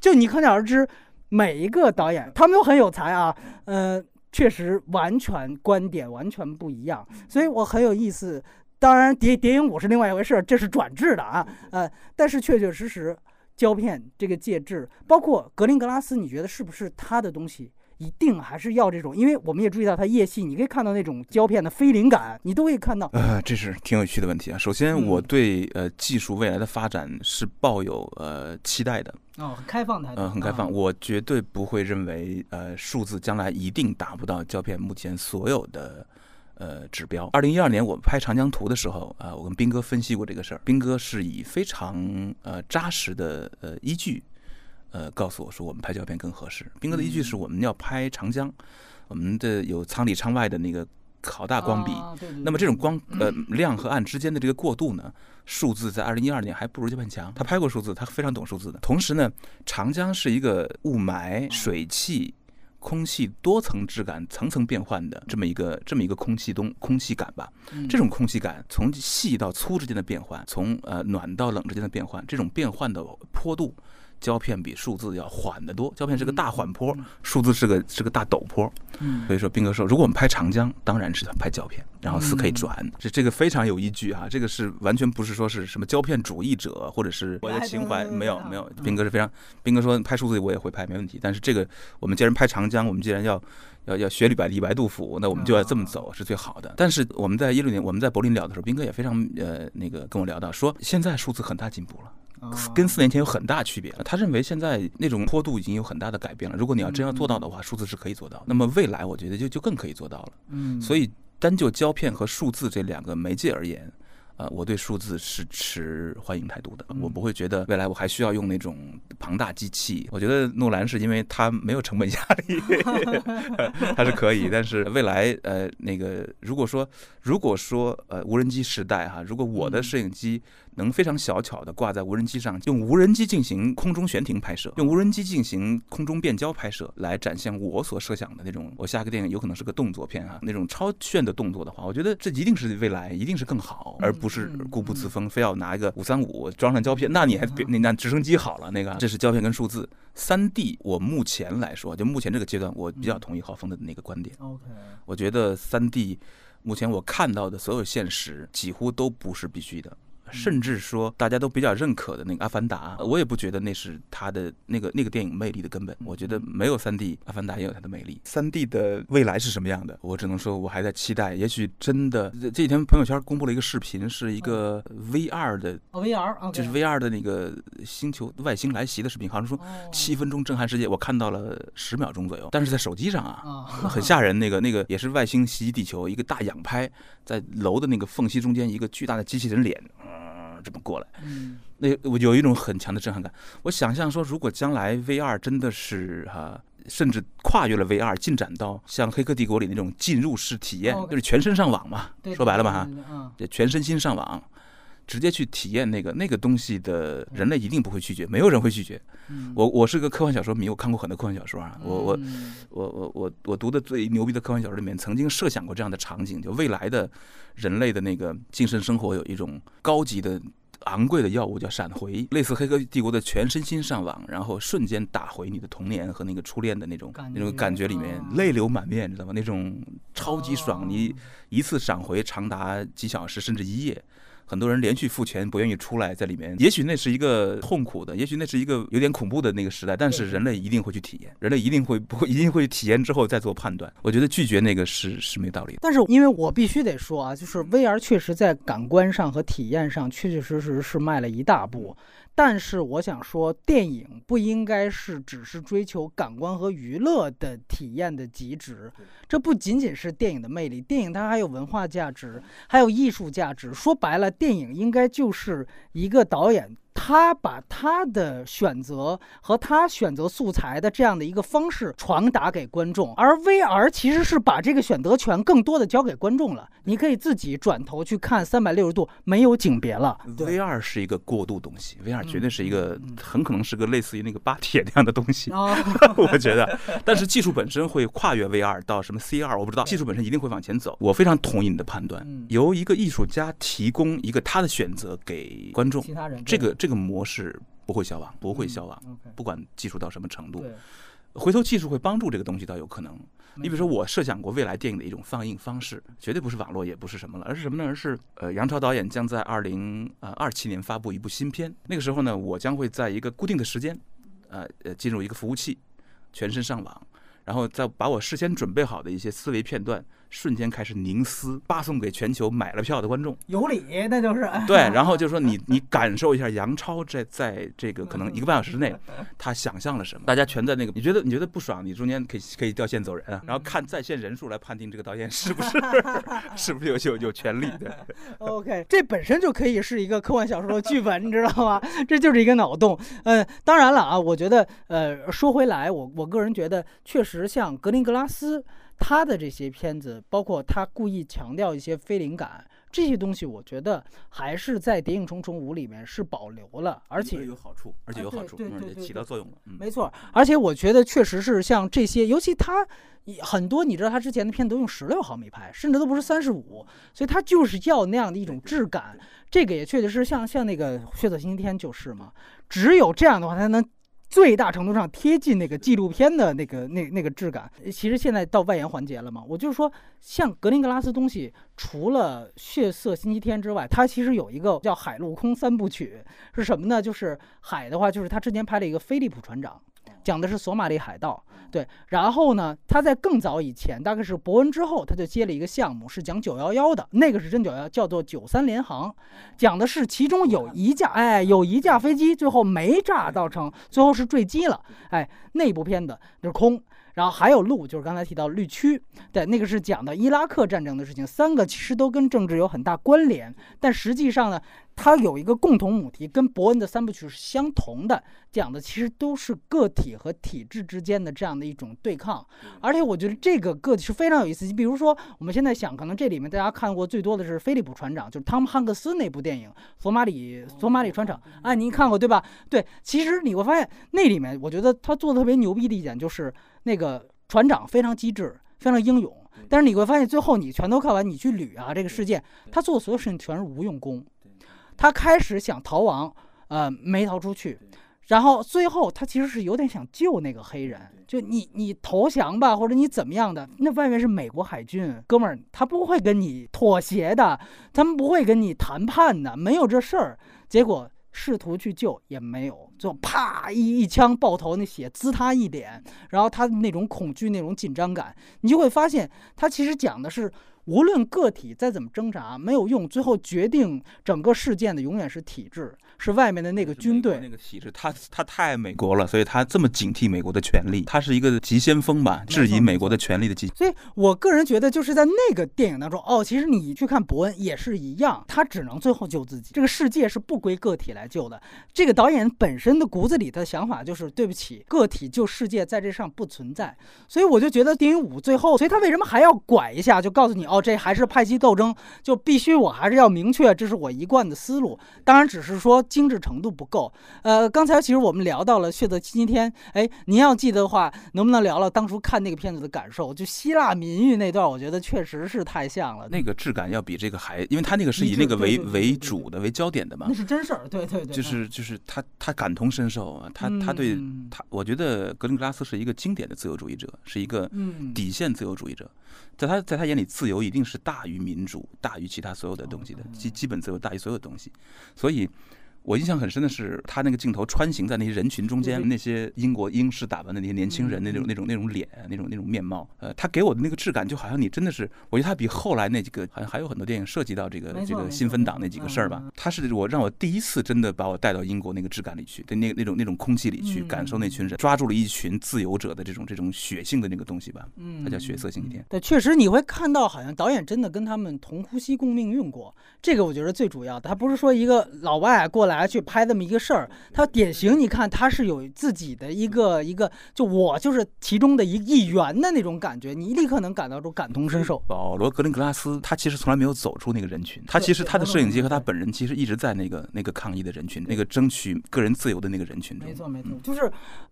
就你可想而知，每一个导演他们都很有才啊，呃，确实完全观点完全不一样，所以我很有意思。当然谍谍影五是另外一回事，这是转制的啊，呃，但是确确实实。胶片这个介质，包括格林格拉斯，你觉得是不是他的东西一定还是要这种？因为我们也注意到它夜戏，你可以看到那种胶片的非灵感，你都可以看到。呃，这是挺有趣的问题啊。首先，我对呃技术未来的发展是抱有呃期待的。哦，很开放的。嗯，很开放。我绝对不会认为呃数字将来一定达不到胶片目前所有的。呃，指标。二零一二年我们拍《长江图》的时候啊，我跟斌哥分析过这个事儿。斌哥是以非常呃扎实的呃依据，呃告诉我说我们拍胶片更合适。斌哥的依据是我们要拍长江，我们的有舱里舱外的那个好大光比，那么这种光呃亮和暗之间的这个过渡呢，数字在二零一二年还不如胶片强。他拍过数字，他非常懂数字的。同时呢，长江是一个雾霾、水汽。空气多层质感、层层变换的这么一个这么一个空气东空气感吧，这种空气感从细到粗之间的变换，从呃暖到冷之间的变换，这种变换的坡度。胶片比数字要缓得多，胶片是个大缓坡，数字是个是个大陡坡。嗯，所以说斌哥说，如果我们拍长江，当然是拍胶片，然后四 K 转，这这个非常有依据啊，这个是完全不是说是什么胶片主义者或者是我的情怀，没有没有，斌哥是非常，斌哥说拍数字我也会拍，没问题。但是这个我们既然拍长江，我们既然要要要学李白李白杜甫，那我们就要这么走是最好的。但是我们在一六年我们在柏林聊的时候，斌哥也非常呃那个跟我聊到说，现在数字很大进步了。跟四年前有很大区别。他认为现在那种坡度已经有很大的改变了。如果你要真要做到的话，数字是可以做到。那么未来，我觉得就就更可以做到了。嗯，所以单就胶片和数字这两个媒介而言。呃，我对数字是持欢迎态度的，我不会觉得未来我还需要用那种庞大机器。我觉得诺兰是因为他没有成本压力，他是可以。但是未来，呃，那个如果说如果说呃无人机时代哈，如果我的摄影机能非常小巧的挂在无人机上，用无人机进行空中悬停拍摄，用无人机进行空中变焦拍摄，来展现我所设想的那种，我下个电影有可能是个动作片啊，那种超炫的动作的话，我觉得这一定是未来，一定是更好，而不。不是固步自封，非要拿一个五三五装上胶片，那你还别那那直升机好了，那个这是胶片跟数字三 D。我目前来说，就目前这个阶段，我比较同意浩峰的那个观点。OK，我觉得三 D 目前我看到的所有现实几乎都不是必须的。甚至说大家都比较认可的那个《阿凡达》，我也不觉得那是它的那个那个电影魅力的根本。我觉得没有三 D，《阿凡达》也有它的魅力。三 D 的未来是什么样的？我只能说，我还在期待。也许真的这几天朋友圈公布了一个视频，是一个 VR 的，VR 就是 VR 的那个星球外星来袭的视频，好像说七分钟震撼世界，我看到了十秒钟左右，但是在手机上啊，很吓人。那个那个也是外星袭击地球，一个大仰拍，在楼的那个缝隙中间，一个巨大的机器人脸。这么过来，嗯，那我有一种很强的震撼感。我想象说，如果将来 VR 真的是哈，甚至跨越了 VR，进展到像《黑客帝国》里那种进入式体验，就是全身上网嘛，说白了嘛哈，这全身心上网，直接去体验那个那个东西的人类一定不会拒绝，没有人会拒绝。我我是个科幻小说迷，我看过很多科幻小说啊，我我我我我我读的最牛逼的科幻小说里面，曾经设想过这样的场景，就未来的人类的那个精神生活有一种高级的。昂贵的药物叫闪回，类似《黑客帝国》的全身心上网，然后瞬间打回你的童年和那个初恋的那种那种感觉里面，泪流满面，知道吗？那种超级爽，你一次闪回长达几小时甚至一夜。很多人连续付钱不愿意出来，在里面，也许那是一个痛苦的，也许那是一个有点恐怖的那个时代，但是人类一定会去体验，人类一定会不会一定会体验之后再做判断。我觉得拒绝那个是是没道理的。但是因为我必须得说啊，就是 VR 确实在感官上和体验上确确实实是迈了一大步。但是我想说，电影不应该是只是追求感官和娱乐的体验的极致，这不仅仅是电影的魅力，电影它还有文化价值，还有艺术价值。说白了，电影应该就是一个导演。他把他的选择和他选择素材的这样的一个方式传达给观众，而 VR 其实是把这个选择权更多的交给观众了。你可以自己转头去看三百六十度没有景别了。VR 是一个过渡东西，VR 绝对是一个很可能是个类似于那个巴铁那样的东西，我觉得。但是技术本身会跨越 VR 到什么 CR，我不知道。技术本身一定会往前走。我非常同意你的判断，由一个艺术家提供一个他的选择给观众，其他人这个这。这个模式不会消亡，不会消亡。不管技术到什么程度，回头技术会帮助这个东西倒有可能。你比如说，我设想过未来电影的一种放映方式，绝对不是网络，也不是什么了，而是什么呢？而是呃，杨超导演将在二零呃二七年发布一部新片。那个时候呢，我将会在一个固定的时间，呃呃，进入一个服务器，全身上网，然后再把我事先准备好的一些思维片段。瞬间开始凝思，发送给全球买了票的观众。有理，那就是对。然后就说你，你感受一下杨超在在这个可能一个半小时之内，他想象了什么？大家全在那个，你觉得你觉得不爽，你中间可以可以掉线走人啊。然后看在线人数来判定这个导演是不是 是不是有有有权利的。OK，这本身就可以是一个科幻小说的剧本，你知道吗？这就是一个脑洞。嗯，当然了啊，我觉得呃，说回来，我我个人觉得，确实像格林格拉斯。他的这些片子，包括他故意强调一些非灵感这些东西，我觉得还是在《谍影重重五》里面是保留了，而且有好处，而且有好处，对对对，起到作用了。没错，而且我觉得确实是像这些，尤其他很多，你知道他之前的片都用十六毫米拍，甚至都不是三十五，所以他就是要那样的一种质感。这个也确实是像像那个《血色星期天》就是嘛，只有这样的话才能。最大程度上贴近那个纪录片的那个那那个质感。其实现在到外延环节了嘛，我就是说，像格林格拉斯东西，除了《血色星期天》之外，它其实有一个叫海陆空三部曲，是什么呢？就是海的话，就是他之前拍了一个《菲利普船长》。讲的是索马里海盗，对，然后呢，他在更早以前，大概是伯恩之后，他就接了一个项目，是讲九幺幺的，那个是真九幺，叫做九三联航，讲的是其中有一架，哎，有一架飞机最后没炸造成，最后是坠机了，哎，那部片子是空。然后还有路，就是刚才提到绿区，对，那个是讲的伊拉克战争的事情。三个其实都跟政治有很大关联，但实际上呢，它有一个共同母题，跟伯恩的三部曲是相同的，讲的其实都是个体和体制之间的这样的一种对抗。而且我觉得这个个体是非常有意思。你比如说，我们现在想，可能这里面大家看过最多的是《菲利普船长》，就是汤姆汉克斯那部电影《索马里索马里船长》，哎，您看过对吧？对，其实你会发现那里面，我觉得他做的特别牛逼的一点就是。那个船长非常机智，非常英勇，但是你会发现，最后你全都看完，你去捋啊，这个事件，他做的所有事情全是无用功。他开始想逃亡，呃，没逃出去，然后最后他其实是有点想救那个黑人，就你你投降吧，或者你怎么样的，那外面是美国海军，哥们儿，他不会跟你妥协的，他们不会跟你谈判的，没有这事儿。结果。试图去救也没有，就啪一一枪爆头，那血滋他一脸，然后他那种恐惧、那种紧张感，你就会发现，他其实讲的是。无论个体再怎么挣扎，没有用。最后决定整个事件的永远是体制，是外面的那个军队。那个体制，他他太美国了，所以他这么警惕美国的权利。他是一个急先锋吧，质疑美国的权利的急。所以我个人觉得，就是在那个电影当中，哦，其实你去看伯恩也是一样，他只能最后救自己。这个世界是不归个体来救的。这个导演本身的骨子里的想法就是，对不起，个体救世界在这上不存在。所以我就觉得电影五最后，所以他为什么还要拐一下，就告诉你哦。哦，这还是派系斗争，就必须我还是要明确，这是我一贯的思路。当然，只是说精致程度不够。呃，刚才其实我们聊到了《血色星期天》，哎，您要记得的话，能不能聊聊当初看那个片子的感受？就希腊民狱那段，我觉得确实是太像了。那个质感要比这个还，因为他那个是以那个为为主的、为焦点的嘛。那是真事儿，对对对。就是就是他他感同身受啊，他他对他，我觉得格林格拉斯是一个经典的自由主义者，是一个底线自由主义者。在他在他眼里，自由一定是大于民主、大于其他所有的东西的，基基本自由大于所有东西，所以。我印象很深的是，他那个镜头穿行在那些人群中间，那些英国英式打扮的那些年轻人，那种那种那种脸，那种那种面貌，呃，他给我的那个质感，就好像你真的是，我觉得他比后来那几个，好像还有很多电影涉及到这个这个新芬党那几个事儿吧。他是我让我第一次真的把我带到英国那个质感里去，对那那种那种空气里去感受那群人，抓住了一群自由者的这种这种血性的那个东西吧。嗯，他叫血色星期天。对，确实你会看到，好像导演真的跟他们同呼吸共命运过。这个我觉得最主要的，他不是说一个老外过来去拍这么一个。事儿，他典型，你看他是有自己的一个一个，就我就是其中的一一员的那种感觉，你立刻能感到种感同身受。保罗·格林格拉斯，他其实从来没有走出那个人群，他其实他的摄影机和他本人其实一直在那个那个抗议的人群，那个争取个人自由的那个人群中。没错没错，就是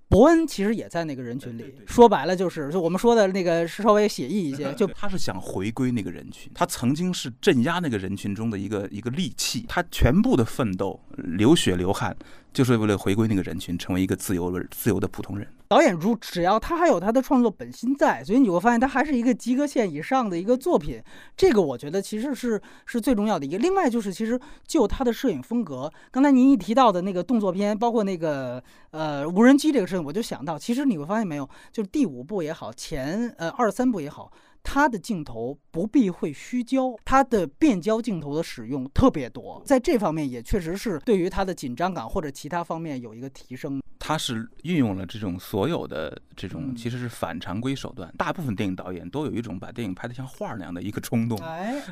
伯恩其实也在那个人群里。说白了就是，就我们说的那个稍微写意一些，就他是想回归那个人群，他曾经是镇压那个人群中的一个一个利器，他全部的奋斗，流血流汗。就是为了回归那个人群，成为一个自由的、自由的普通人。导演如只要他还有他的创作本心在，所以你会发现他还是一个及格线以上的一个作品。这个我觉得其实是是最重要的一个。另外就是，其实就他的摄影风格，刚才您一提到的那个动作片，包括那个呃无人机这个事情，我就想到，其实你会发现没有，就是第五部也好，前呃二三部也好。它的镜头不避讳虚焦，它的变焦镜头的使用特别多，在这方面也确实是对于它的紧张感或者其他方面有一个提升。它是运用了这种所有的这种其实是反常规手段，大部分电影导演都有一种把电影拍得像画那样的一个冲动，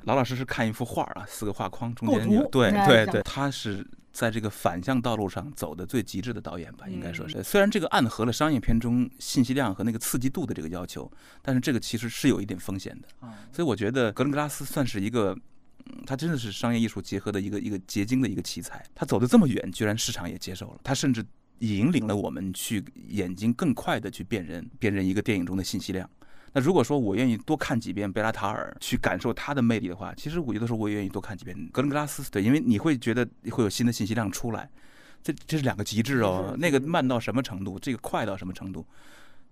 老老实实看一幅画啊，四个画框中间对对对，它是。在这个反向道路上走的最极致的导演吧，应该说是。虽然这个暗合了商业片中信息量和那个刺激度的这个要求，但是这个其实是有一点风险的。所以我觉得格伦格拉斯算是一个，他真的是商业艺术结合的一个一个结晶的一个奇才。他走的这么远，居然市场也接受了。他甚至引领了我们去眼睛更快的去辨认辨认一个电影中的信息量。那如果说我愿意多看几遍贝拉塔尔，去感受他的魅力的话，其实我有的时候我也愿意多看几遍格伦格拉斯。对，因为你会觉得会有新的信息量出来，这这是两个极致哦。那个慢到什么程度，这个快到什么程度？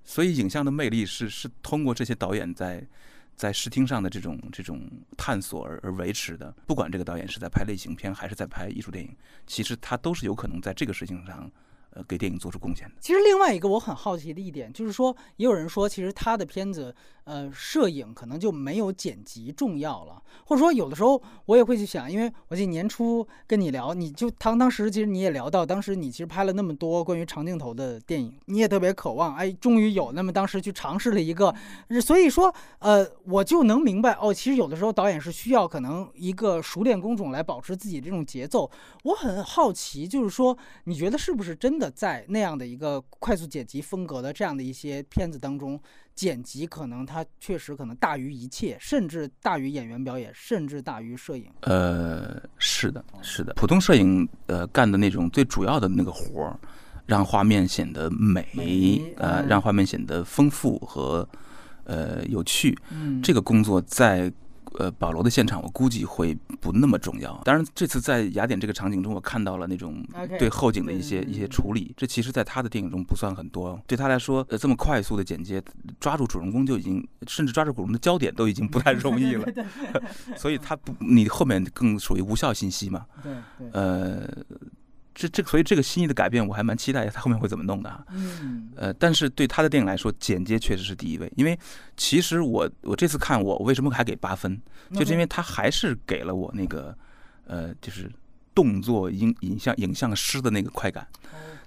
所以影像的魅力是是通过这些导演在在视听上的这种这种探索而而维持的。不管这个导演是在拍类型片还是在拍艺术电影，其实他都是有可能在这个事情上。呃，给电影做出贡献的。其实另外一个我很好奇的一点，就是说，也有人说，其实他的片子，呃，摄影可能就没有剪辑重要了。或者说，有的时候我也会去想，因为我记得年初跟你聊，你就当当时其实你也聊到，当时你其实拍了那么多关于长镜头的电影，你也特别渴望，哎，终于有那么当时去尝试了一个。所以说，呃，我就能明白，哦，其实有的时候导演是需要可能一个熟练工种来保持自己这种节奏。我很好奇，就是说，你觉得是不是真的？在那样的一个快速剪辑风格的这样的一些片子当中，剪辑可能它确实可能大于一切，甚至大于演员表演，甚至大于摄影。呃，是的，是的，普通摄影呃干的那种最主要的那个活儿，让画面显得美，呃，让画面显得丰富和呃有趣。嗯，这个工作在。呃，保罗的现场我估计会不那么重要。当然，这次在雅典这个场景中，我看到了那种对后景的一些一些处理。这其实，在他的电影中不算很多。对他来说，呃，这么快速的剪接，抓住主人公就已经，甚至抓住主人公的焦点都已经不太容易了。所以，他不，你后面更属于无效信息嘛？对对。呃。这这，所以这个心意的改变，我还蛮期待他后面会怎么弄的。嗯，呃，但是对他的电影来说，剪接确实是第一位。因为其实我我这次看我为什么还给八分，就是因为他还是给了我那个呃，就是动作影影像影像师的那个快感。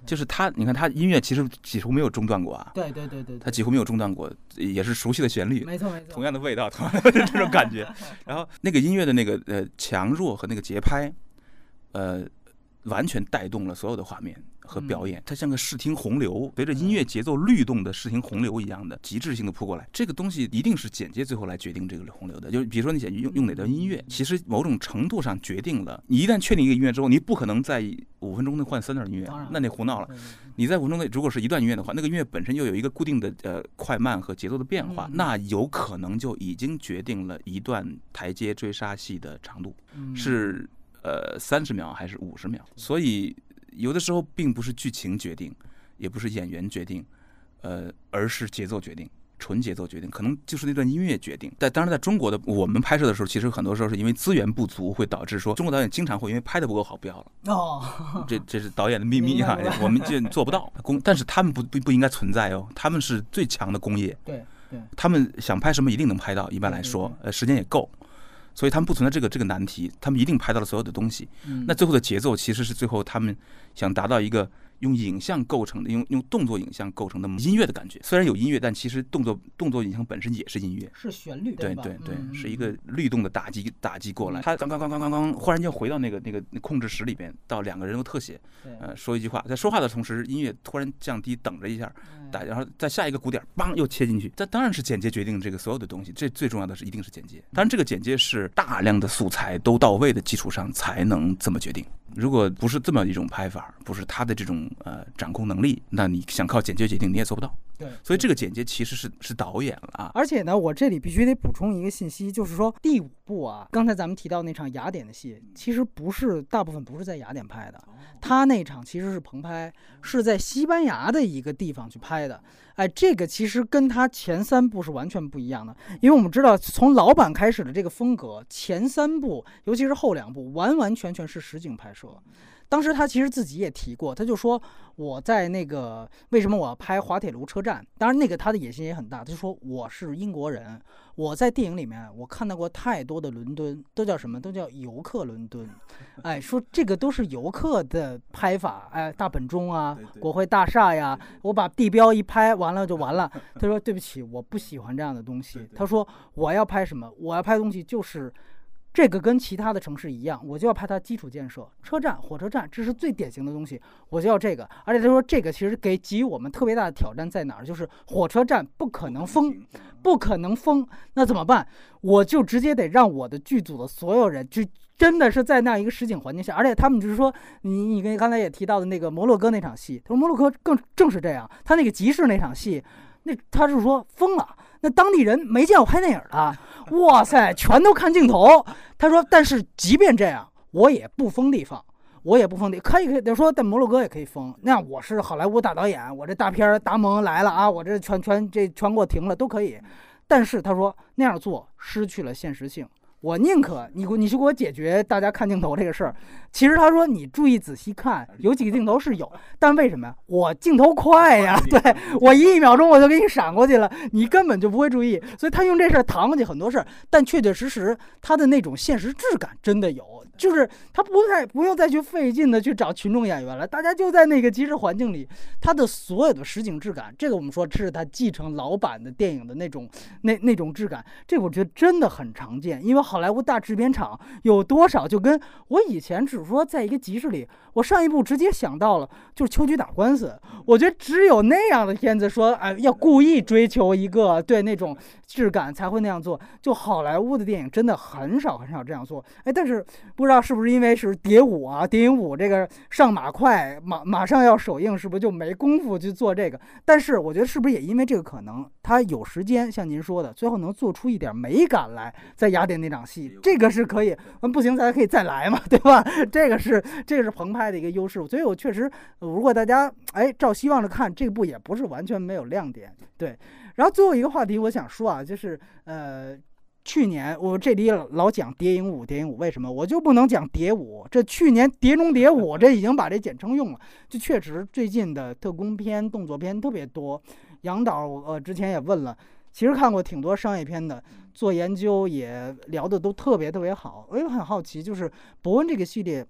就是他，你看他音乐其实几乎没有中断过啊。对对对对。他几乎没有中断过，也是熟悉的旋律。没错没错。同样的味道，同样的这种感觉。然后那个音乐的那个呃强弱和那个节拍，呃。完全带动了所有的画面，和表演，它像个视听洪流，随着音乐节奏律动的视听洪流一样的极致性的扑过来。这个东西一定是剪接最后来决定这个洪流的。就比如说你想用用哪段音乐，其实某种程度上决定了你一旦确定一个音乐之后，你不可能在五分钟内换三段音乐，那你胡闹了。你在五分钟内如果是一段音乐的话，那个音乐本身又有一个固定的呃快慢和节奏的变化，那有可能就已经决定了一段台阶追杀戏的长度是。呃，三十秒还是五十秒？所以有的时候并不是剧情决定，也不是演员决定，呃，而是节奏决定，纯节奏决定，可能就是那段音乐决定。但当然，在中国的我们拍摄的时候，其实很多时候是因为资源不足，会导致说中国导演经常会因为拍的不够好不要了。哦，这这是导演的秘密哈，我们就做不到 工，但是他们不不不应该存在哦，他们是最强的工业。对对，他们想拍什么一定能拍到，一般来说，呃，时间也够。所以他们不存在这个这个难题，他们一定拍到了所有的东西。那最后的节奏其实是最后他们想达到一个。用影像构成的，用用动作影像构成的音乐的感觉，虽然有音乐，但其实动作动作影像本身也是音乐，是旋律，对对对，是一个律动的打击打击过来。他刚刚刚刚刚刚忽然间回到那个那个控制室里边，到两个人物特写，呃，说一句话，在说话的同时，音乐突然降低，等着一下，打，然后在下一个鼓点，梆又切进去。这当然是剪接决定这个所有的东西，这最重要的是一定是剪接。当然，这个剪接是大量的素材都到位的基础上才能这么决定。如果不是这么一种拍法，不是他的这种呃掌控能力，那你想靠剪接决定你也做不到。对，所以这个剪接其实是是导演了啊。而且呢，我这里必须得补充一个信息，就是说第五部啊，刚才咱们提到那场雅典的戏，其实不是大部分不是在雅典拍的，他那场其实是棚拍，是在西班牙的一个地方去拍的。哎，这个其实跟他前三部是完全不一样的，因为我们知道从老版开始的这个风格，前三部尤其是后两部完完全全是实景拍摄。当时他其实自己也提过，他就说我在那个为什么我要拍滑铁卢车站？当然那个他的野心也很大，他就说我是英国人，我在电影里面我看到过太多的伦敦，都叫什么？都叫游客伦敦。哎，说这个都是游客的拍法，哎，大本钟啊，国会大厦呀，我把地标一拍完了就完了。他说对不起，我不喜欢这样的东西。他说我要拍什么？我要拍东西就是。这个跟其他的城市一样，我就要拍它基础建设，车站、火车站，这是最典型的东西，我就要这个。而且他说，这个其实给给予我们特别大的挑战在哪儿？就是火车站不可能封，不可能封，那怎么办？我就直接得让我的剧组的所有人，就真的是在那样一个实景环境下，而且他们就是说，你你跟刚才也提到的那个摩洛哥那场戏，他说摩洛哥更正是这样，他那个集市那场戏，那他是说疯了。那当地人没见过拍电影的，哇塞，全都看镜头。他说，但是即便这样，我也不封地方，我也不封地，可以可以。他说，在摩洛哥也可以封。那样我是好莱坞大导演，我这大片达蒙来了啊，我这全全这全给我停了都可以。但是他说那样做失去了现实性。我宁可你你去给我解决大家看镜头这个事儿。其实他说你注意仔细看，有几个镜头是有，但为什么呀？我镜头快呀，对 我一秒钟我就给你闪过去了，你根本就不会注意。所以他用这事儿搪过去很多事儿，但确确实实他的那种现实质感真的有。就是他不再不用再去费劲的去找群众演员了，大家就在那个即时环境里，他的所有的实景质感，这个我们说这是他继承老版的电影的那种那那种质感，这我觉得真的很常见，因为好莱坞大制片厂有多少就跟我以前只是说在一个集市里，我上一部直接想到了就是秋菊打官司，我觉得只有那样的片子说哎要故意追求一个对那种质感才会那样做，就好莱坞的电影真的很少很少这样做，哎，但是不。知道是不是因为是蝶舞啊，蝶影舞这个上马快，马马上要首映，是不是就没工夫去做这个？但是我觉得是不是也因为这个可能，他有时间，像您说的，最后能做出一点美感来，在雅典那场戏，这个是可以，嗯，不行咱可以再来嘛，对吧？这个是这个是澎湃的一个优势，所以我确实，如果大家哎照希望着看，这部也不是完全没有亮点，对。然后最后一个话题，我想说啊，就是呃。去年我这里老讲谍影五，谍影五为什么我就不能讲谍五？这去年谍中谍五，这已经把这简称用了。就确实最近的特工片、动作片特别多。杨导呃之前也问了，其实看过挺多商业片的，做研究也聊的都特别特别好。我也很好奇，就是伯恩这个系列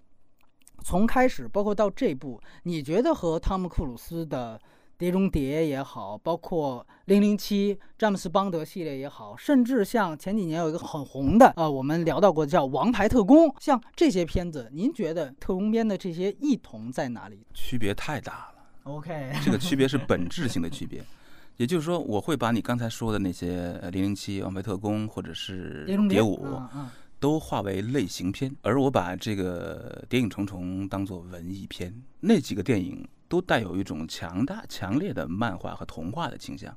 从开始包括到这部，你觉得和汤姆克鲁斯的碟中谍》也好，包括《零零七》詹姆斯邦德系列也好，甚至像前几年有一个很红的，呃，我们聊到过叫《王牌特工》，像这些片子，您觉得特工片的这些异同在哪里？区别太大了。OK，这个区别是本质性的区别。也就是说，我会把你刚才说的那些《零零七》《王牌特工》或者是《谍舞》，都划为类型片，而我把这个《谍影重重》当做文艺片。那几个电影都带有一种强大、强烈的漫画和童话的倾向，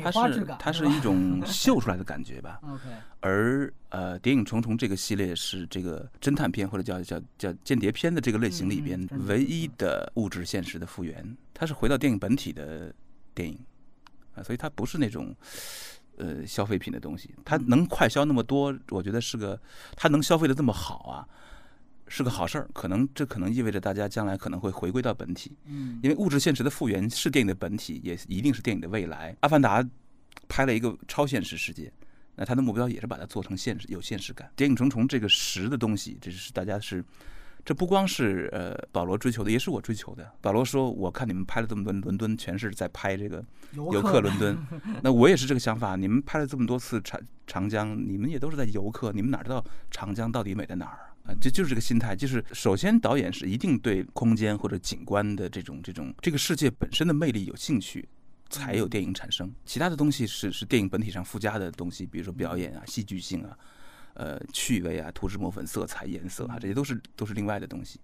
它是它是一种 秀出来的感觉吧。OK，而呃，《谍影重重》这个系列是这个侦探片或者叫叫叫间谍片的这个类型里边唯一的物质现实的复原，它是回到电影本体的电影。啊，所以它不是那种，呃，消费品的东西。它能快销那么多，我觉得是个，它能消费的这么好啊，是个好事儿。可能这可能意味着大家将来可能会回归到本体。嗯，因为物质现实的复原是电影的本体，也一定是电影的未来。阿凡达拍了一个超现实世界，那他的目标也是把它做成现实，有现实感。电影重重这个实的东西，这是大家是。这不光是呃保罗追求的，也是我追求的。保罗说：“我看你们拍了这么多伦敦，全是在拍这个游客伦敦。那我也是这个想法。你们拍了这么多次长长江，你们也都是在游客，你们哪知道长江到底美在哪儿啊？这就是这个心态。就是首先导演是一定对空间或者景观的这种这种这个世界本身的魅力有兴趣，才有电影产生。其他的东西是是电影本体上附加的东西，比如说表演啊、戏剧性啊。”呃，趣味啊，涂脂抹粉、色彩、颜色啊，这些都是都是另外的东西。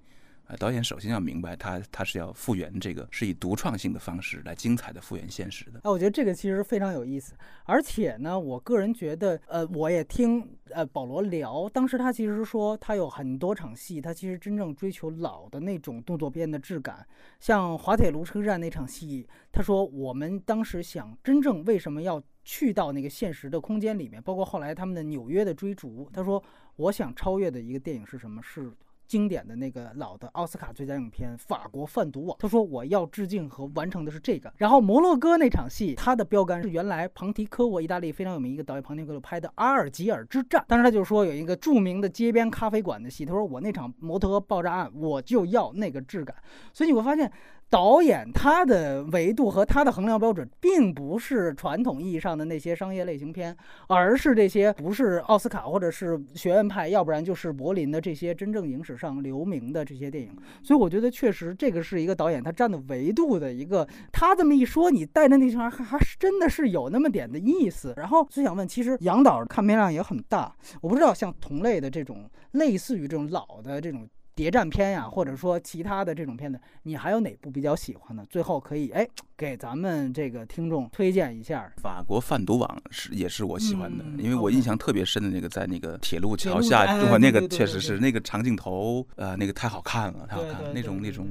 呃，导演首先要明白，他他是要复原这个，是以独创性的方式来精彩的复原现实的。啊，我觉得这个其实非常有意思。而且呢，我个人觉得，呃，我也听呃保罗聊，当时他其实说他有很多场戏，他其实真正追求老的那种动作片的质感。像滑铁卢车站那场戏，他说我们当时想真正为什么要去到那个现实的空间里面，包括后来他们的纽约的追逐。他说，我想超越的一个电影是什么？是。经典的那个老的奥斯卡最佳影片《法国贩毒网》，他说我要致敬和完成的是这个。然后摩洛哥那场戏，他的标杆是原来庞提科沃，意大利非常有名一个导演庞提科沃拍的《阿尔及尔之战》。当时他就说有一个著名的街边咖啡馆的戏，他说我那场摩托爆炸案，我就要那个质感。所以你会发现。导演他的维度和他的衡量标准，并不是传统意义上的那些商业类型片，而是这些不是奥斯卡或者是学院派，要不然就是柏林的这些真正影史上留名的这些电影。所以我觉得确实这个是一个导演他站的维度的一个。他这么一说，你带着那群还还真的是有那么点的意思。然后就想问，其实杨导看片量也很大，我不知道像同类的这种类似于这种老的这种。谍战片呀，或者说其他的这种片子，你还有哪部比较喜欢的？最后可以哎，给咱们这个听众推荐一下。法国贩毒网是也是我喜欢的，因为我印象特别深的那个在那个铁路桥下，我那个确实是那个长镜头，呃，那个太好看了，太好看了，那种那种，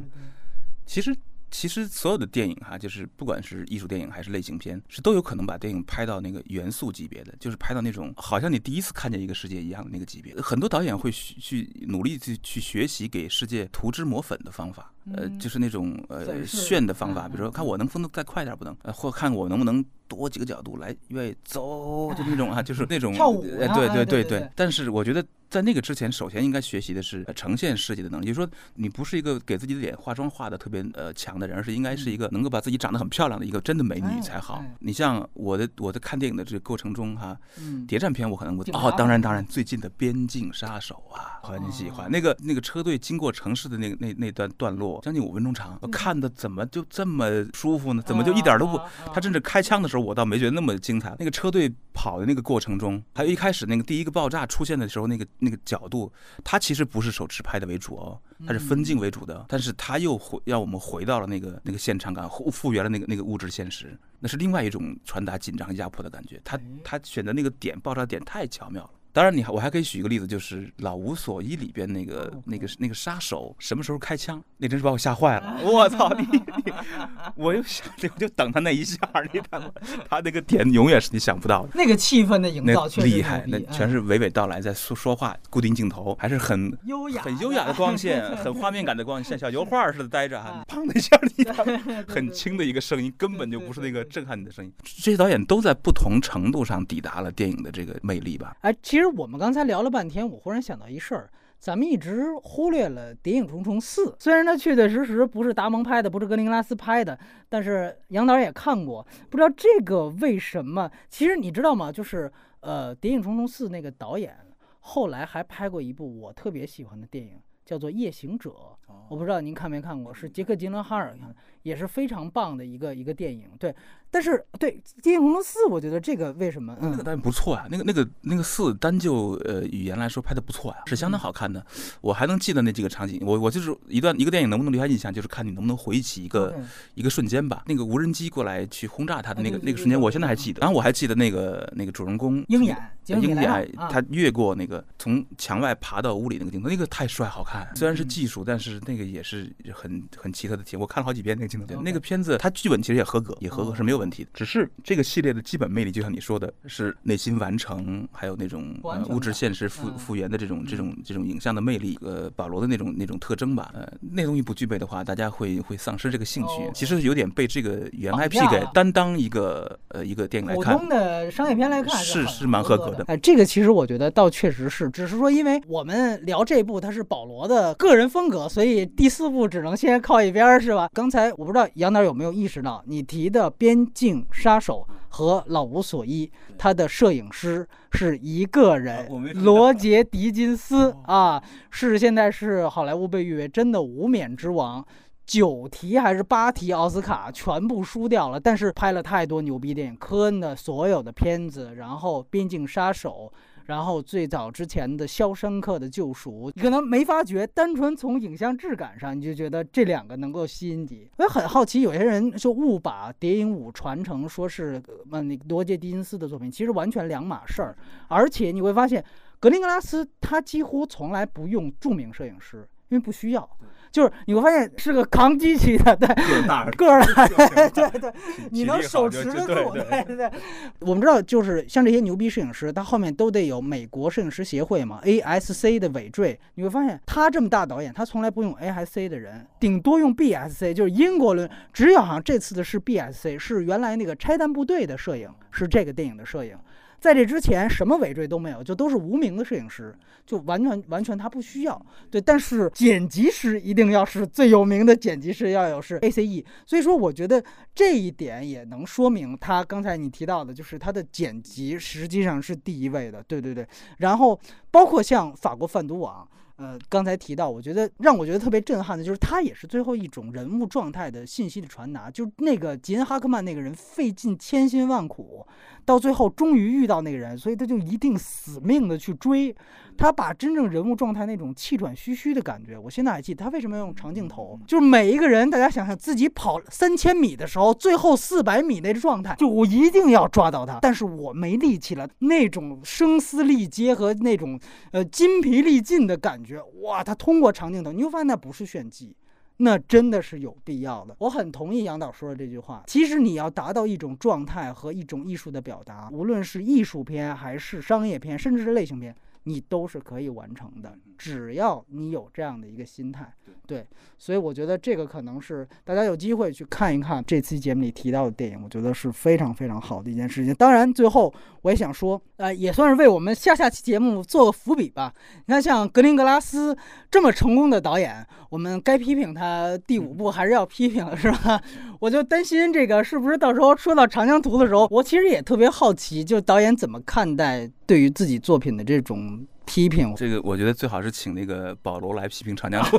其实。其实所有的电影哈，就是不管是艺术电影还是类型片，是都有可能把电影拍到那个元素级别的，就是拍到那种好像你第一次看见一个世界一样的那个级别。很多导演会去努力去去学习给世界涂脂抹粉的方法，呃，就是那种呃炫的方法，比如说看我能疯得再快点不能，呃，或看我能不能。多几个角度来，愿意走就那种啊，就是那种跳舞，对对对对。但是我觉得在那个之前，首先应该学习的是呈现设计的能力。就是说，你不是一个给自己的脸化妆化的特别呃强的人，而是应该是一个能够把自己长得很漂亮的一个真的美女才好。你像我的我在看电影的这个过程中哈，谍战片我可能我哦，当然当然，最近的《边境杀手》啊，很喜欢那个那个车队经过城市的那个那那段段落，将近五分钟长，看的怎么就这么舒服呢？怎么就一点都不？他甚至开枪的时候。我倒没觉得那么精彩。那个车队跑的那个过程中，还有一开始那个第一个爆炸出现的时候，那个那个角度，它其实不是手持拍的为主哦，它是分镜为主的。但是它又回让我们回到了那个那个现场感，复复原了那个那个物质现实，那是另外一种传达紧张压迫的感觉。他他选的那个点爆炸点太巧妙了。当然，你还我还可以举一个例子，就是《老无所依》里边那个那个那个杀手什么时候开枪，那真是把我吓坏了。我操你！你我又想，我就等他那一下，你他妈，他那个点永远是你想不到的。那个气氛的营造厉害，那全是娓娓道来，在说说话，固定镜头，还是很优雅、很优雅的光线，很画面感的光线，像小油画似的待着哈。砰的一下，你很轻的一个声音，根本就不是那个震撼你的声音。这些导演都在不同程度上抵达了电影的这个魅力吧？啊，其实。我们刚才聊了半天，我忽然想到一事儿，咱们一直忽略了《谍影重重四》，虽然它确确实实不是达蒙拍的，不是格林拉斯拍的，但是杨导也看过，不知道这个为什么？其实你知道吗？就是呃，《谍影重重四》那个导演后来还拍过一部我特别喜欢的电影，叫做《夜行者》。我不知道您看没看过，是杰克·吉伦哈尔看，也是非常棒的一个一个电影。对，但是对《谍影重重四》，我觉得这个为什么？嗯，那个当然不错啊，那个那个那个四单就呃语言来说拍的不错呀，是相当好看的。我还能记得那几个场景，我我就是一段一个电影能不能留下印象，就是看你能不能回忆起一个一个瞬间吧。那个无人机过来去轰炸他的那个那个瞬间，我现在还记得。然后我还记得那个那个主人公鹰眼，鹰眼他越过那个从墙外爬到屋里那个镜头，那个太帅好看。虽然是技术，但是那个也是很很奇特的体验。我看了好几遍那个镜头，那个片子它剧本其实也合格，也合格是没有问题的。只是这个系列的基本魅力，就像你说的，是内心完成，还有那种物质现实复复原的这种这种这种影像的魅力，呃，保罗的那种那种特征吧。呃，那东西不具备的话，大家会会丧失这个兴趣。其实有点被这个原 IP 给担当一个呃一个电影来看，普通的商业片来看是是蛮合格的。哎，这个其实我觉得倒确实是，只是说因为我们聊这部它是保罗的个人风格，所以第四部只能先靠一边，是吧？刚才我不知道杨导有没有意识到，你提的《边境杀手》和《老无所依》，他的摄影师是一个人，罗杰·狄金斯啊，是现在是好莱坞被誉为真的无冕之王，九提还是八提奥斯卡全部输掉了，但是拍了太多牛逼电影，科恩的所有的片子，然后《边境杀手》。然后最早之前的《肖申克的救赎》，你可能没发觉，单纯从影像质感上，你就觉得这两个能够吸引你。我也很好奇，有些人就误把《谍影五》传承说是呃那罗杰·狄金斯的作品，其实完全两码事儿。而且你会发现，格林格拉斯他几乎从来不用著名摄影师，因为不需要。就是你会发现是个扛机器的，对，个儿大，对对，你能手持得住，对对对。我们知道，就是像这些牛逼摄影师，他后面都得有美国摄影师协会嘛，ASC 的尾缀。你会发现，他这么大导演，他从来不用 ASC 的人，顶多用 BSC，就是英国伦。只有好像这次的是 BSC，是原来那个拆弹部队的摄影，是这个电影的摄影。在这之前，什么尾缀都没有，就都是无名的摄影师，就完全完全他不需要。对，但是剪辑师一定要是最有名的剪辑师，要有是 ACE。所以说，我觉得这一点也能说明他刚才你提到的，就是他的剪辑实际上是第一位的。对对对。然后包括像法国贩毒网。呃，刚才提到，我觉得让我觉得特别震撼的就是，他也是最后一种人物状态的信息的传达。就那个吉恩哈克曼那个人，费尽千辛万苦，到最后终于遇到那个人，所以他就一定死命的去追。他把真正人物状态那种气喘吁吁的感觉，我现在还记得。他为什么要用长镜头？就是每一个人，大家想想自己跑三千米的时候，最后四百米那个状态，就我一定要抓到他。但是我没力气了，那种声嘶力竭和那种呃筋疲力尽的感觉，哇！他通过长镜头，你会发现那不是炫技，那真的是有必要的。我很同意杨导说的这句话。其实你要达到一种状态和一种艺术的表达，无论是艺术片还是商业片，甚至是类型片。你都是可以完成的，只要你有这样的一个心态，对，所以我觉得这个可能是大家有机会去看一看这期节目里提到的电影，我觉得是非常非常好的一件事情。当然，最后我也想说，呃，也算是为我们下下期节目做个伏笔吧。你看，像格林格拉斯这么成功的导演，我们该批评他第五部还是要批评，是吧？我就担心这个是不是到时候说到《长江图》的时候，我其实也特别好奇，就导演怎么看待。对于自己作品的这种批评，这个我觉得最好是请那个保罗来批评《长江图》，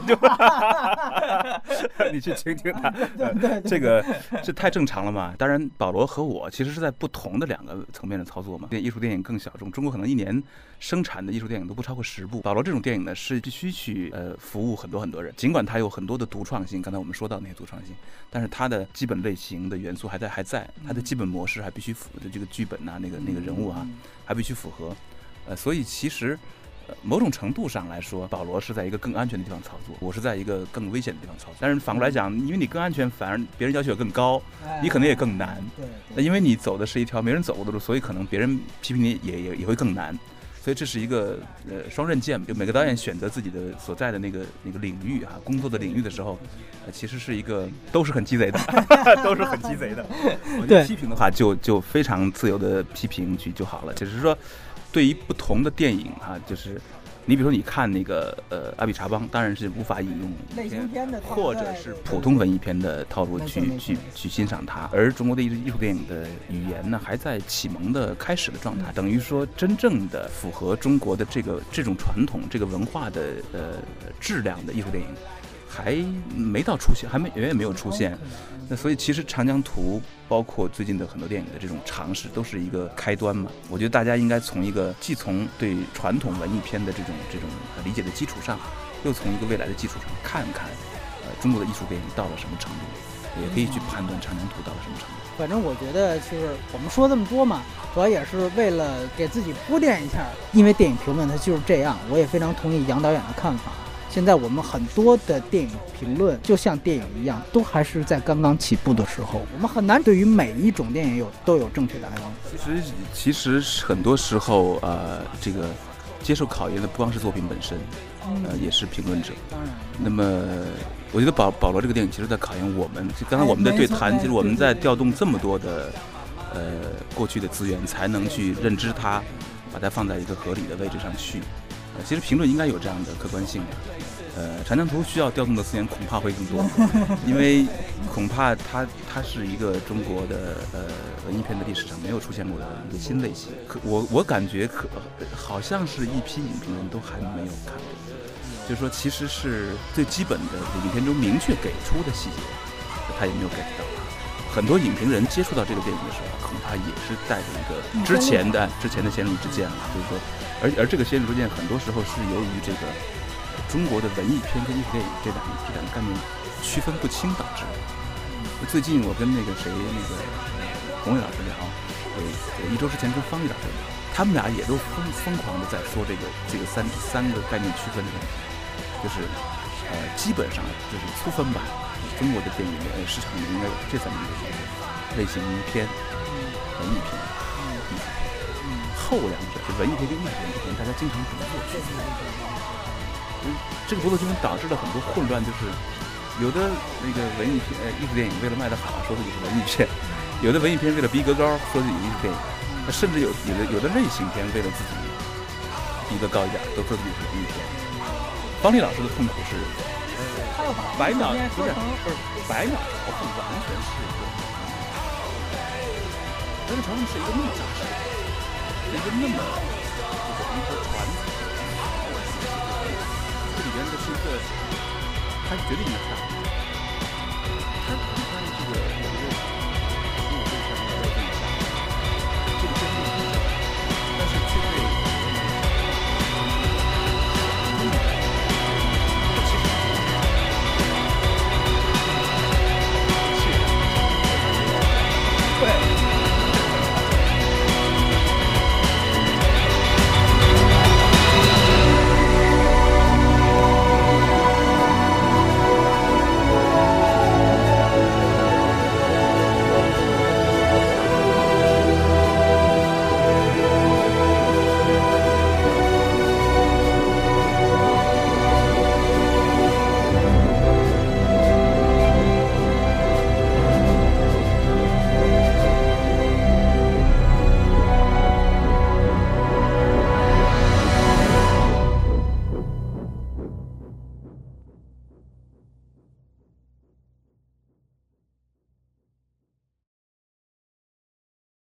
你去听听他。这个这太正常了嘛？当然，保罗和我其实是在不同的两个层面的操作嘛。艺术电影更小众，中国可能一年生产的艺术电影都不超过十部。保罗这种电影呢，是必须去呃服务很多很多人，尽管它有很多的独创性，刚才我们说到那些独创性，但是它的基本类型的元素还在还在，它的基本模式还必须符的这个剧本呐，那个那个人物啊。还必须符合，呃，所以其实，呃，某种程度上来说，保罗是在一个更安全的地方操作，我是在一个更危险的地方操作。但是反过来讲，因为你更安全，反而别人要求也更高，你可能也更难。对。那因为你走的是一条没人走过的路，所以可能别人批评你也也也会更难。所以这是一个呃双刃剑，就每个导演选择自己的所在的那个那个领域哈，工作的领域的时候，呃，其实是一个都是很鸡贼的，都是很鸡贼的。对，批评的话就就非常自由的批评去就好了。只是说，对于不同的电影哈，就是你比如说，你看那个呃《阿比查邦》，当然是无法引用类型片的，或者是普通文艺片的套路去去去欣赏它。而中国的艺艺术电影的语言呢，还在启蒙的开始的状态，等于说真正的符合中国的这个这种传统、这个文化的呃质量的艺术电影。还没到出现，还没远远没有出现，那所以其实《长江图》包括最近的很多电影的这种尝试，都是一个开端嘛。我觉得大家应该从一个既从对传统文艺片的这种这种理解的基础上，又从一个未来的基础上看看，呃，中国的艺术电影到了什么程度，也可以去判断《长江图》到了什么程度。反正我觉得就是我们说这么多嘛，主要也是为了给自己铺垫一下，因为电影评论它就是这样。我也非常同意杨导演的看法。现在我们很多的电影评论，就像电影一样，都还是在刚刚起步的时候。我们很难对于每一种电影有都有正确答案。其实，其实很多时候，呃，这个接受考验的不光是作品本身，呃，也是评论者。当然。那么，我觉得保保罗这个电影，其实在考验我们。就刚才我们的对谈，其实我们在调动这么多的呃过去的资源，才能去认知它，把它放在一个合理的位置上去。其实评论应该有这样的客观性的，呃，长江图需要调动的资源恐怕会更多，因为恐怕它它是一个中国的呃文艺片的历史上没有出现过的一个新类型。可我我感觉可好像是一批影评人都还没有看过，就是说其实是最基本的影片中明确给出的细节，他也没有 get 到。很多影评人接触到这个电影的时候，恐怕也是带着一个之前的之前的先入之见了，就是说。而而这个先入之见，很多时候是由于这个中国的文艺片跟艺术电影这两个这两个概念区分不清导致的。最近我跟那个谁那个洪伟老师聊，呃，一周之前跟方毅老师聊，他们俩也都疯疯狂的在说这个这个三三个概念区分的问题，就是呃基本上就是粗分吧，中国的电影呃市场里面应该有这三种类型片、文艺、片。后两者就文艺片跟艺术片之间，大家经常不做区分。嗯，这个不做区分导致了很多混乱，就是有的那个文艺片、呃艺术电影为了卖得好，说自己是文艺片；有的文艺片为了逼格高，说自己艺术电影；甚至有有的有的类型片为了自己逼格高一点，都说自己是文艺片。方力老师的痛苦是，百鸟不是不是百鸟朝凤完全是一个，百鸟朝凤是一个逆向。一个那么这个一个传统，这里边的是一个，它绝对影响。它你看这个，我觉得